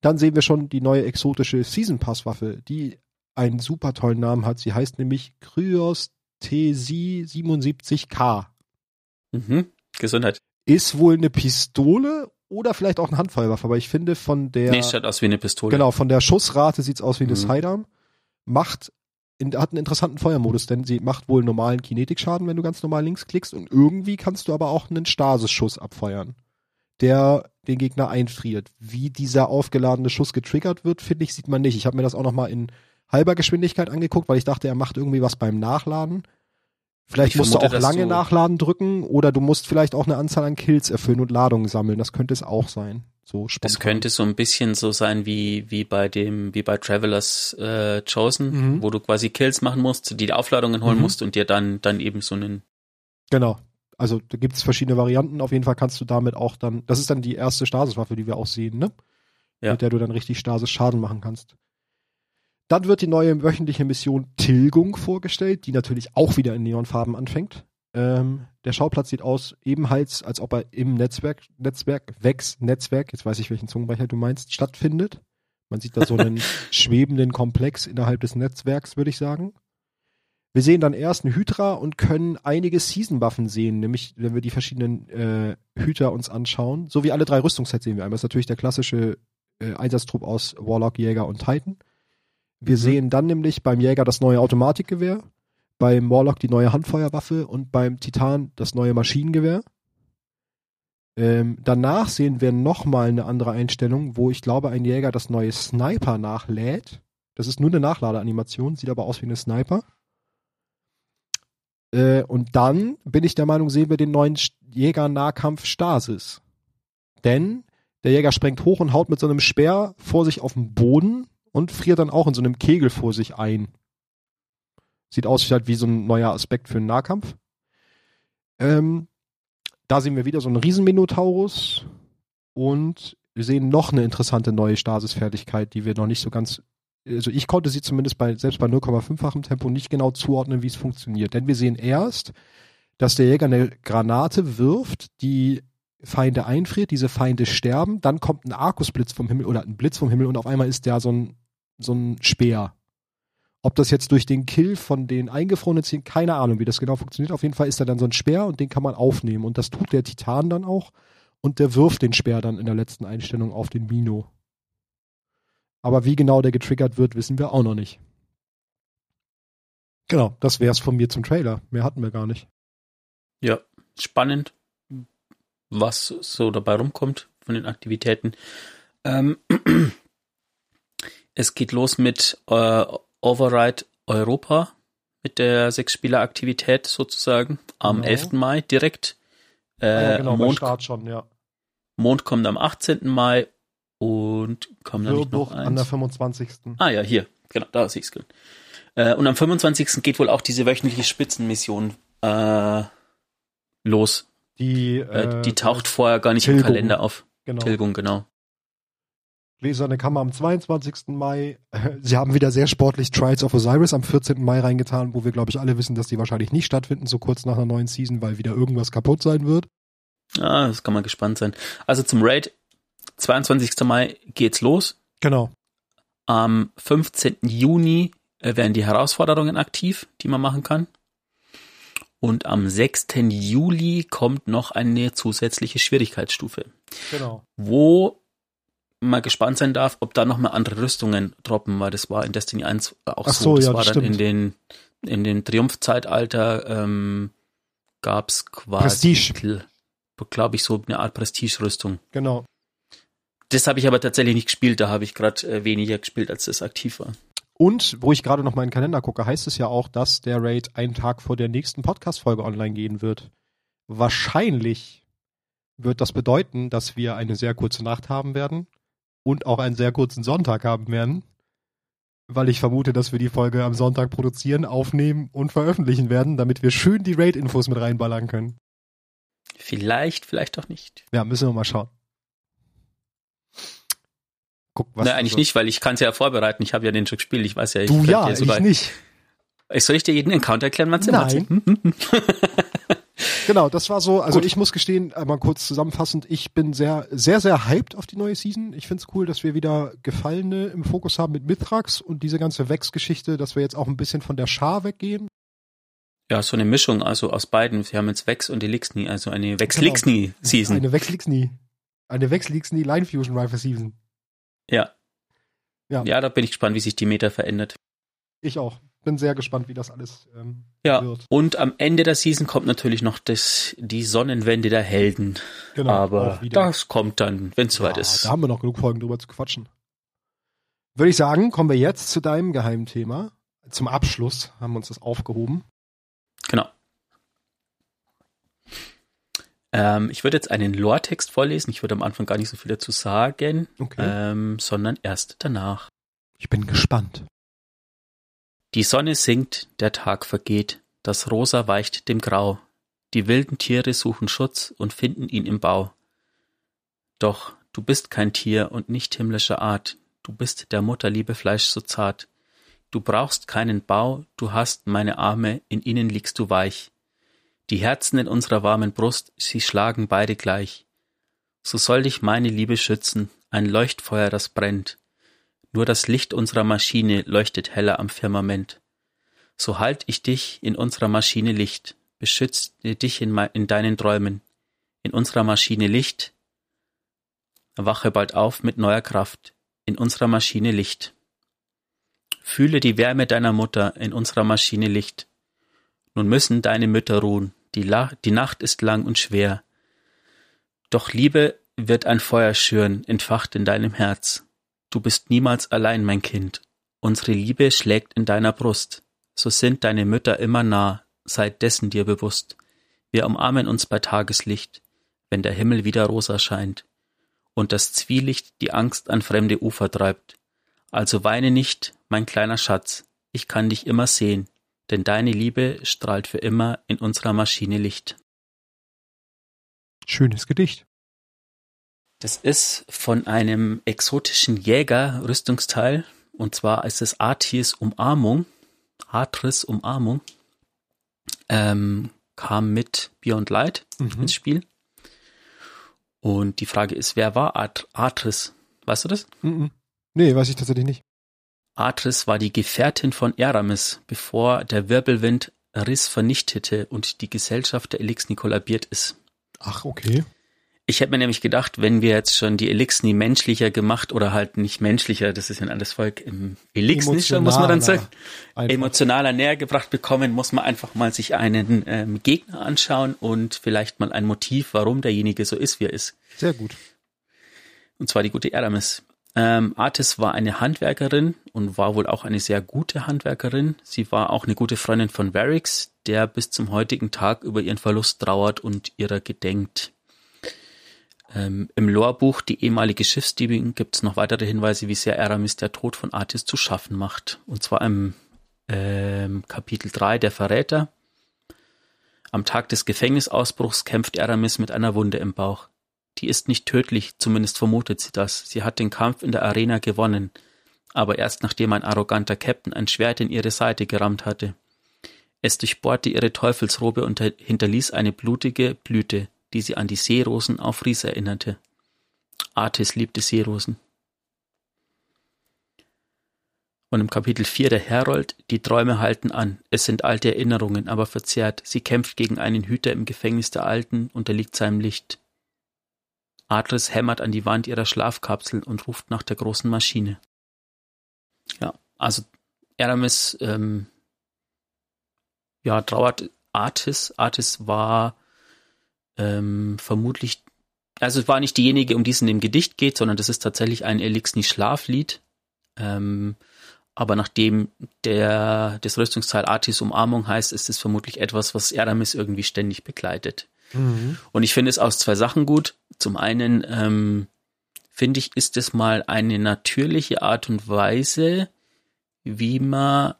Dann sehen wir schon die neue exotische Season Pass Waffe, die einen super tollen Namen hat. Sie heißt nämlich Kryos TC 77K. Mhm. Gesundheit. Ist wohl eine Pistole oder vielleicht auch eine Handfeuerwaffe, aber ich finde von der Nee, schaut aus wie eine Pistole. genau von der Schussrate sieht's aus wie eine Mhm. Sidearm. Macht in, hat einen interessanten Feuermodus, denn sie macht wohl normalen Kinetikschaden, wenn du ganz normal links klickst und irgendwie kannst du aber auch einen Stasisschuss abfeuern, der den Gegner einfriert. Wie dieser aufgeladene Schuss getriggert wird, finde ich, sieht man nicht. Ich habe mir das auch noch mal in halber Geschwindigkeit angeguckt, weil ich dachte, er macht irgendwie was beim Nachladen. Vielleicht Ich musst du vermute, auch dass lange du- nachladen drücken oder du musst vielleicht auch eine Anzahl an Kills erfüllen und Ladungen sammeln. Das könnte es auch sein. So spontan. Das könnte so ein bisschen so sein wie, wie bei dem, wie bei Travelers äh, Chosen, Mhm. wo du quasi Kills machen musst, die Aufladungen holen Mhm. musst und dir dann, dann eben so einen, Genau. Also da gibt's verschiedene Varianten. Auf jeden Fall kannst du damit auch dann, das ist dann die erste Stasiswaffe, die wir auch sehen, ne? Ja. Mit der du dann richtig Stasis Schaden machen kannst. Dann wird die neue wöchentliche Mission Tilgung vorgestellt, die natürlich auch wieder in Neonfarben anfängt. Ähm, der Schauplatz sieht aus ebenfalls, als ob er im Netzwerk, Netzwerk, Wex, Netzwerk, jetzt weiß ich, welchen Zungenbrecher du meinst, stattfindet. Man sieht da so einen schwebenden Komplex innerhalb des Netzwerks, würde ich sagen. Wir sehen dann erst einen Hydra und können einige Season-Waffen sehen, nämlich wenn wir die verschiedenen äh, Hüter uns anschauen. So wie alle drei Rüstungssets sehen wir einmal. Das ist natürlich der klassische äh, Einsatztrupp aus Warlock, Jäger und Titan. Wir Mhm. sehen dann nämlich beim Jäger das neue Automatikgewehr, beim Warlock die neue Handfeuerwaffe und beim Titan das neue Maschinengewehr. Ähm, danach sehen wir nochmal eine andere Einstellung, wo ich glaube, ein Jäger das neue Sniper nachlädt. Das ist nur eine Nachladeanimation, sieht aber aus wie eine Sniper. Äh, und dann bin ich der Meinung, sehen wir den neuen Jäger-Nahkampf Stasis. Denn der Jäger sprengt hoch und haut mit so einem Speer vor sich auf den Boden und friert dann auch in so einem Kegel vor sich ein. Sieht aus halt wie so ein neuer Aspekt für einen Nahkampf. Ähm, da sehen wir wieder so einen Riesenminotaurus und wir sehen noch eine interessante neue Stasis-Fertigkeit, die wir noch nicht so ganz, also ich konnte sie zumindest bei, selbst bei 0,5-fachem Tempo nicht genau zuordnen, wie es funktioniert. Denn wir sehen erst, dass der Jäger eine Granate wirft, die Feinde einfriert, diese Feinde sterben, dann kommt ein Arkusblitz vom Himmel oder ein Blitz vom Himmel und auf einmal ist der so ein, so ein Speer. Ob das jetzt durch den Kill von den Eingefrorenen ziehen, keine Ahnung, wie das genau funktioniert. Auf jeden Fall ist da dann so ein Speer und den kann man aufnehmen. Und das tut der Titan dann auch. Und der wirft den Speer dann in der letzten Einstellung auf den Mino. Aber wie genau der getriggert wird, wissen wir auch noch nicht. Genau, das wär's von mir zum Trailer. Mehr hatten wir gar nicht. ja, spannend, was so dabei rumkommt von den Aktivitäten. Ähm, es geht los mit äh, Override Europa, mit der Sechs-Spieler-Aktivität sozusagen, am Genau. 11. Mai direkt. Äh, Ah ja, genau, Mond, Start schon, ja. Mond kommt am 18. Mai und kommt da nicht noch Wirrbuch an der eins? 25. Ah ja, hier, genau, da sehe ich es. Äh, und am 25. geht wohl auch diese wöchentliche Spitzenmission äh, los. Die, Äh, äh, die taucht vorher gar nicht im Tilgung. Kalender auf. genau. Tilgung, genau. Gläserne Kammer am 22. Mai. Sie haben wieder sehr sportlich Trials of Osiris am 14. Mai reingetan, wo wir, glaube ich, alle wissen, dass die wahrscheinlich nicht stattfinden, so kurz nach einer neuen Season, weil wieder irgendwas kaputt sein wird. Ah, das kann man gespannt sein. Also zum Raid, 22. Mai geht's los. Genau. Am 15. Juni äh, werden die Herausforderungen aktiv, die man machen kann. Und am 6. Juli kommt noch eine zusätzliche Schwierigkeitsstufe, Genau. wo man gespannt sein darf, ob da noch mal andere Rüstungen droppen, weil das war in Destiny 1 auch so. so, Das ja, war das dann in stimmt. den, in den Triumphzeitalter ähm, gab's quasi, Prestige. glaube ich, so eine Art Prestige-Rüstung. Genau. Das habe ich aber tatsächlich nicht gespielt, da habe ich gerade äh, weniger gespielt, als das aktiv war. Und wo ich gerade noch mal in den Kalender gucke, heißt es ja auch, dass der Raid einen Tag vor der nächsten Podcast-Folge online gehen wird. Wahrscheinlich wird das bedeuten, dass wir eine sehr kurze Nacht haben werden und auch einen sehr kurzen Sonntag haben werden, weil ich vermute, dass wir die Folge am Sonntag produzieren, aufnehmen und veröffentlichen werden, damit wir schön die Raid-Infos mit reinballern können. Vielleicht, vielleicht auch nicht. Ja, müssen wir mal schauen. Guck, was Nein, eigentlich so- nicht, weil ich kann es ja vorbereiten. Ich habe ja den schon gespielt. Ich weiß ja, ich Du ja, ich nicht. Ich Soll ich dir jeden Encounter erklären, Matze? Nein. Matze? Genau, das war so, also Gut. ich muss gestehen, einmal kurz zusammenfassend, ich bin sehr, sehr, sehr hyped auf die neue Season. Ich find's cool, dass wir wieder Gefallene im Fokus haben mit Mithrax und diese ganze Vex-Geschichte, dass wir jetzt auch ein bisschen von der Schar weggehen. Ja, so eine Mischung, also aus beiden. Wir haben jetzt Vex und Elixni, also eine Vex-Lixni-Season. Eine Vex-Lixni. Eine Wechselix in die Line Fusion Rifle Season. Ja. Ja. Ja, da bin ich gespannt, wie sich die Meta verändert. Ich auch. Bin sehr gespannt, wie das alles ähm, Ja. wird. Und am Ende der Season kommt natürlich noch das, die Sonnenwende der Helden. Genau. Aber das kommt dann, wenn es soweit ja, ist. Da haben wir noch genug Folgen drüber zu quatschen. Würde ich sagen, kommen wir jetzt zu deinem Geheimthema. Zum Abschluss haben wir uns das aufgehoben. Genau. Ähm, ich würde jetzt einen Lore-Text vorlesen. Ich würde am Anfang gar nicht so viel dazu sagen, Okay. ähm, sondern erst danach. ich bin gespannt. Die Sonne sinkt, der Tag vergeht, das Rosa weicht dem Grau. Die wilden Tiere suchen Schutz und finden ihn im Bau. Doch du bist kein Tier und nicht himmlischer Art, du bist der Mutterliebe Fleisch so zart. Du brauchst keinen Bau, du hast meine Arme, in ihnen liegst du weich. Die Herzen in unserer warmen Brust, sie schlagen beide gleich. So soll dich meine Liebe schützen, ein Leuchtfeuer, das brennt. Nur das Licht unserer Maschine leuchtet heller am Firmament. So halt ich dich in unserer Maschine Licht, beschütze dich in, in deinen Träumen. In unserer Maschine Licht, wache bald auf mit neuer Kraft. In unserer Maschine Licht. Fühle die Wärme deiner Mutter in unserer Maschine Licht. Nun müssen deine Mütter ruhen, die, La die Nacht ist lang und schwer. Doch Liebe wird ein Feuer schüren, entfacht in deinem Herz. Du bist niemals allein, mein Kind. Unsere Liebe schlägt in deiner Brust. So sind deine Mütter immer nah, sei dessen dir bewusst. Wir umarmen uns bei Tageslicht, wenn der Himmel wieder rosa scheint und das Zwielicht die Angst an fremde Ufer treibt. Also weine nicht, mein kleiner Schatz, ich kann dich immer sehen, denn deine Liebe strahlt für immer in unserer Maschine Licht. Schönes Gedicht. Das ist von einem exotischen Jäger-Rüstungsteil. Und zwar ist es Artis Umarmung. Atris Umarmung. Ähm, kam mit Beyond Light Mhm. ins Spiel. Und die Frage ist, wer war At Atris? Weißt du das? Mhm. Nee, weiß ich tatsächlich nicht. Atris war die Gefährtin von Eramis, bevor der Wirbelwind Riss vernichtete und die Gesellschaft der Elixni kollabiert ist. Ach, okay. Ich hätte mir nämlich gedacht, wenn wir jetzt schon die Elixni menschlicher gemacht oder halt nicht menschlicher, das ist ja ein anderes Volk, im Elixnischer muss man dann sagen, Einfach. emotionaler näher gebracht bekommen, muss man einfach mal sich einen ähm, Gegner anschauen und vielleicht mal ein Motiv, warum derjenige so ist, wie er ist. Sehr gut. Und zwar die gute Aramis. Ähm, Artis war eine Handwerkerin und war wohl auch eine sehr gute Handwerkerin. Sie war auch eine gute Freundin von Varix, der bis zum heutigen Tag über ihren Verlust trauert und ihrer gedenkt. Ähm, Im Lorebuch Die ehemalige Schiffsdiebin gibt es noch weitere Hinweise, wie sehr Aramis der Tod von Artis zu schaffen macht. Und zwar im ähm, Kapitel 3 der Verräter. Am Tag des Gefängnisausbruchs kämpft Aramis mit einer Wunde im Bauch. Die ist nicht tödlich, zumindest vermutet sie das. Sie hat den Kampf in der Arena gewonnen, aber erst nachdem ein arroganter Captain ein Schwert in ihre Seite gerammt hatte. Es durchbohrte ihre Teufelsrobe und hinterließ eine blutige Blüte, die sie an die Seerosen auf Ries erinnerte. Artis liebte Seerosen. Und im Kapitel 4 der Herold, die Träume halten an. Es sind alte Erinnerungen, aber verzerrt. Sie kämpft gegen einen Hüter im Gefängnis der Alten, unterliegt seinem Licht. Atris hämmert an die Wand ihrer Schlafkapsel und ruft nach der großen Maschine. Ja, also Aramis, ähm, ja, trauert Artis. Artis war ähm, vermutlich, also es war nicht diejenige, um die es in dem Gedicht geht, sondern das ist tatsächlich ein Elixni-Schlaflied. Ähm, aber nachdem der, das Rüstungsteil Artis Umarmung heißt, ist es vermutlich etwas, was Aramis irgendwie ständig begleitet. Mhm. Und ich finde es aus zwei Sachen gut. Zum einen ähm, finde ich, ist es mal eine natürliche Art und Weise, wie man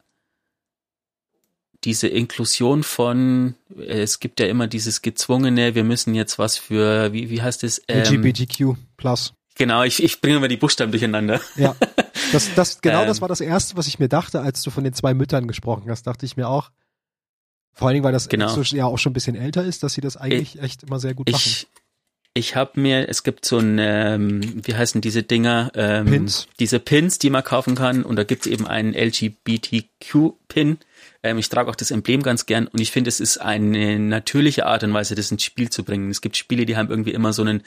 diese Inklusion von, es gibt ja immer dieses gezwungene, wir müssen jetzt was für, wie, wie heißt es? Ähm, LGBTQ plus. Genau, ich, ich bringe immer die Buchstaben durcheinander. Ja. Das, das, genau Ähm. das war das erste, was ich mir dachte, als du von den zwei Müttern gesprochen hast, dachte ich mir auch. Vor allen Dingen, weil das Genau. so, ja auch schon ein bisschen älter ist, dass sie das eigentlich echt immer sehr gut machen. Ich, ich habe mir, es gibt so ein, ähm, wie heißen diese Dinger? Ähm, Pins? Diese Pins, die man kaufen kann. Und da gibt es eben einen LGBTQ-Pin. Ähm, ich trage auch das Emblem ganz gern. Und ich finde, es ist eine natürliche Art und Weise, das ins Spiel zu bringen. Es gibt Spiele, die haben irgendwie immer so einen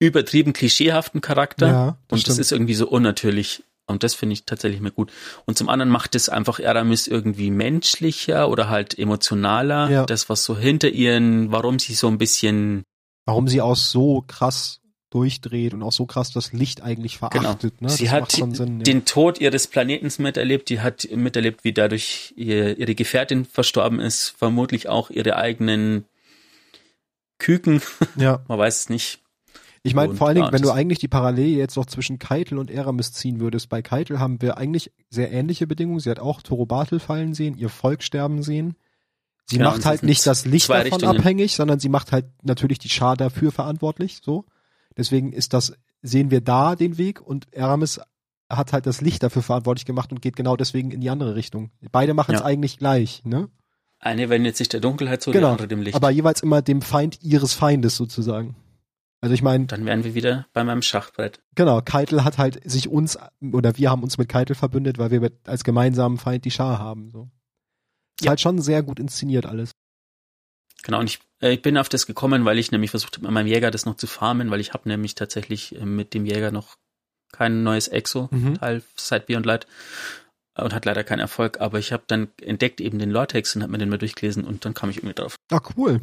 übertrieben klischeehaften Charakter. Ja, das und stimmt. das ist irgendwie so unnatürlich. Und das finde ich tatsächlich mir gut. Und zum anderen macht es einfach Aramis irgendwie menschlicher oder halt emotionaler. Ja. Das, was so hinter ihren, warum sie so ein bisschen, Warum sie auch so krass durchdreht und auch so krass das Licht eigentlich verachtet. Ne? sie das hat Sinn, ja. den Tod ihres Planetens miterlebt. Die hat miterlebt, wie dadurch ihr, ihre Gefährtin verstorben ist. Vermutlich auch ihre eigenen Küken. ja. Man weiß es nicht. Ich meine, vor allen Dingen, ja, wenn du eigentlich die Parallele jetzt noch zwischen Keitel und Eramis ziehen würdest. Bei Keitel haben wir eigentlich sehr ähnliche Bedingungen. Sie hat auch Torobatel fallen sehen, ihr Volk sterben sehen. Sie Genau, und macht halt nicht das Licht davon Richtungen. abhängig, sondern sie macht halt natürlich die Schar dafür verantwortlich, so. Deswegen ist das, sehen wir da den Weg und Eramis hat halt das Licht dafür verantwortlich gemacht und geht genau deswegen in die andere Richtung. Beide machen es Ja. eigentlich gleich, ne? Eine wendet sich der Dunkelheit zu, Genau. andere dem Licht. Aber jeweils immer dem Feind ihres Feindes sozusagen. Also ich meine, Dann wären wir wieder bei meinem Schachbrett. Genau, Keitel hat halt sich uns, oder wir haben uns mit Keitel verbündet, weil wir mit, als gemeinsamen Feind die Schar haben. So. Ist Ja. halt schon sehr gut inszeniert alles. Genau, und ich, äh, ich bin auf das gekommen, weil ich nämlich versucht habe, mit meinem Jäger das noch zu farmen, weil ich habe nämlich tatsächlich äh, mit dem Jäger noch kein neues Exo-Teil Mhm. seit Beyond Light äh, und hat leider keinen Erfolg, aber ich habe dann entdeckt eben den Lore-Text und habe mir den mal durchgelesen und dann kam ich irgendwie drauf. Ah, cool.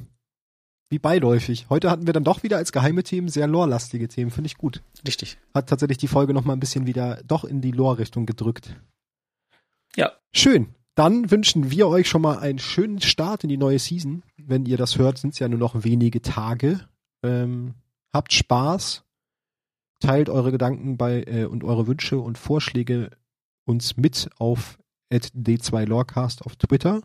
Wie beiläufig. Heute hatten wir dann doch wieder als geheime Themen sehr lore-lastige Themen, finde ich gut. Richtig. Hat tatsächlich die Folge noch mal ein bisschen wieder doch in die Lore-Richtung gedrückt. Ja. Schön. Dann wünschen wir euch schon mal einen schönen Start in die neue Season. Wenn ihr das hört, sind es ja nur noch wenige Tage. Ähm, habt Spaß. Teilt eure Gedanken bei äh, und eure Wünsche und Vorschläge uns mit auf d2lorecast auf Twitter.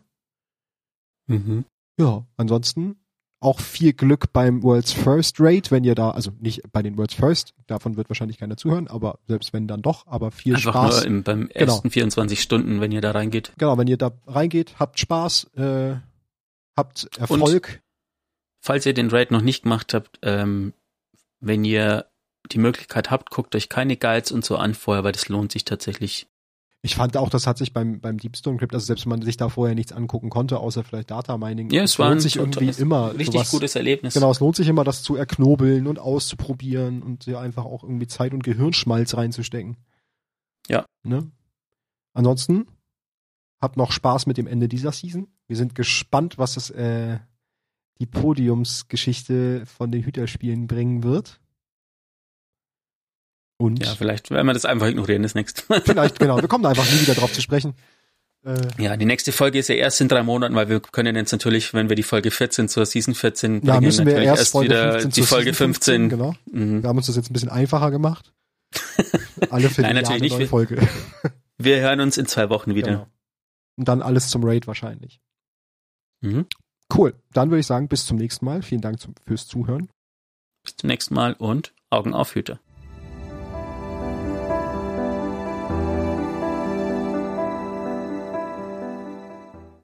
Mhm. Ja, ansonsten auch viel Glück beim World's First Raid, wenn ihr da, also nicht bei den World's First, davon wird wahrscheinlich keiner zuhören, aber selbst wenn dann doch, aber viel Einfach Spaß. nur im, beim Genau. ersten 24 Stunden, wenn ihr da reingeht. Genau, wenn ihr da reingeht, habt Spaß, äh, habt Erfolg. Falls ihr den Raid noch nicht gemacht habt, ähm, wenn ihr die Möglichkeit habt, guckt euch keine Guides und so an vorher, weil das lohnt sich tatsächlich. Ich fand auch, das hat sich beim, beim Deepstone Crypt, also selbst wenn man sich da vorher nichts angucken konnte, außer vielleicht Data Mining, Ja, es lohnt sich irgendwie immer. richtig sowas- gutes Erlebnis. Genau, es lohnt sich immer, das zu erknobeln und auszuprobieren und ja einfach auch irgendwie Zeit und Gehirnschmalz reinzustecken. Ja. Ne? Ansonsten habt noch Spaß mit dem Ende dieser Season. Wir sind gespannt, was es äh, die Podiumsgeschichte von den Hüterspielen bringen wird. Und Ja, vielleicht werden wir das einfach ignorieren das nächste Mal. vielleicht, genau, wir kommen da einfach nie wieder drauf zu sprechen. Äh, Ja, die nächste Folge ist ja erst in drei Monaten, weil wir können jetzt natürlich, wenn wir die Folge 14 zur Season 14 ja, bringen, müssen wir natürlich erst Folge wieder 15 die Folge Season 15. Genau. Mhm. Wir haben uns das jetzt ein bisschen einfacher gemacht. Alle für Nein, die natürlich nicht. neue Folge. Wir hören uns in zwei Wochen wieder. Genau. Und dann alles zum Raid wahrscheinlich. Mhm. Cool. Dann würde ich sagen, bis zum nächsten Mal. Vielen Dank zum, fürs Zuhören. Bis zum nächsten Mal und Augen auf, Hüter.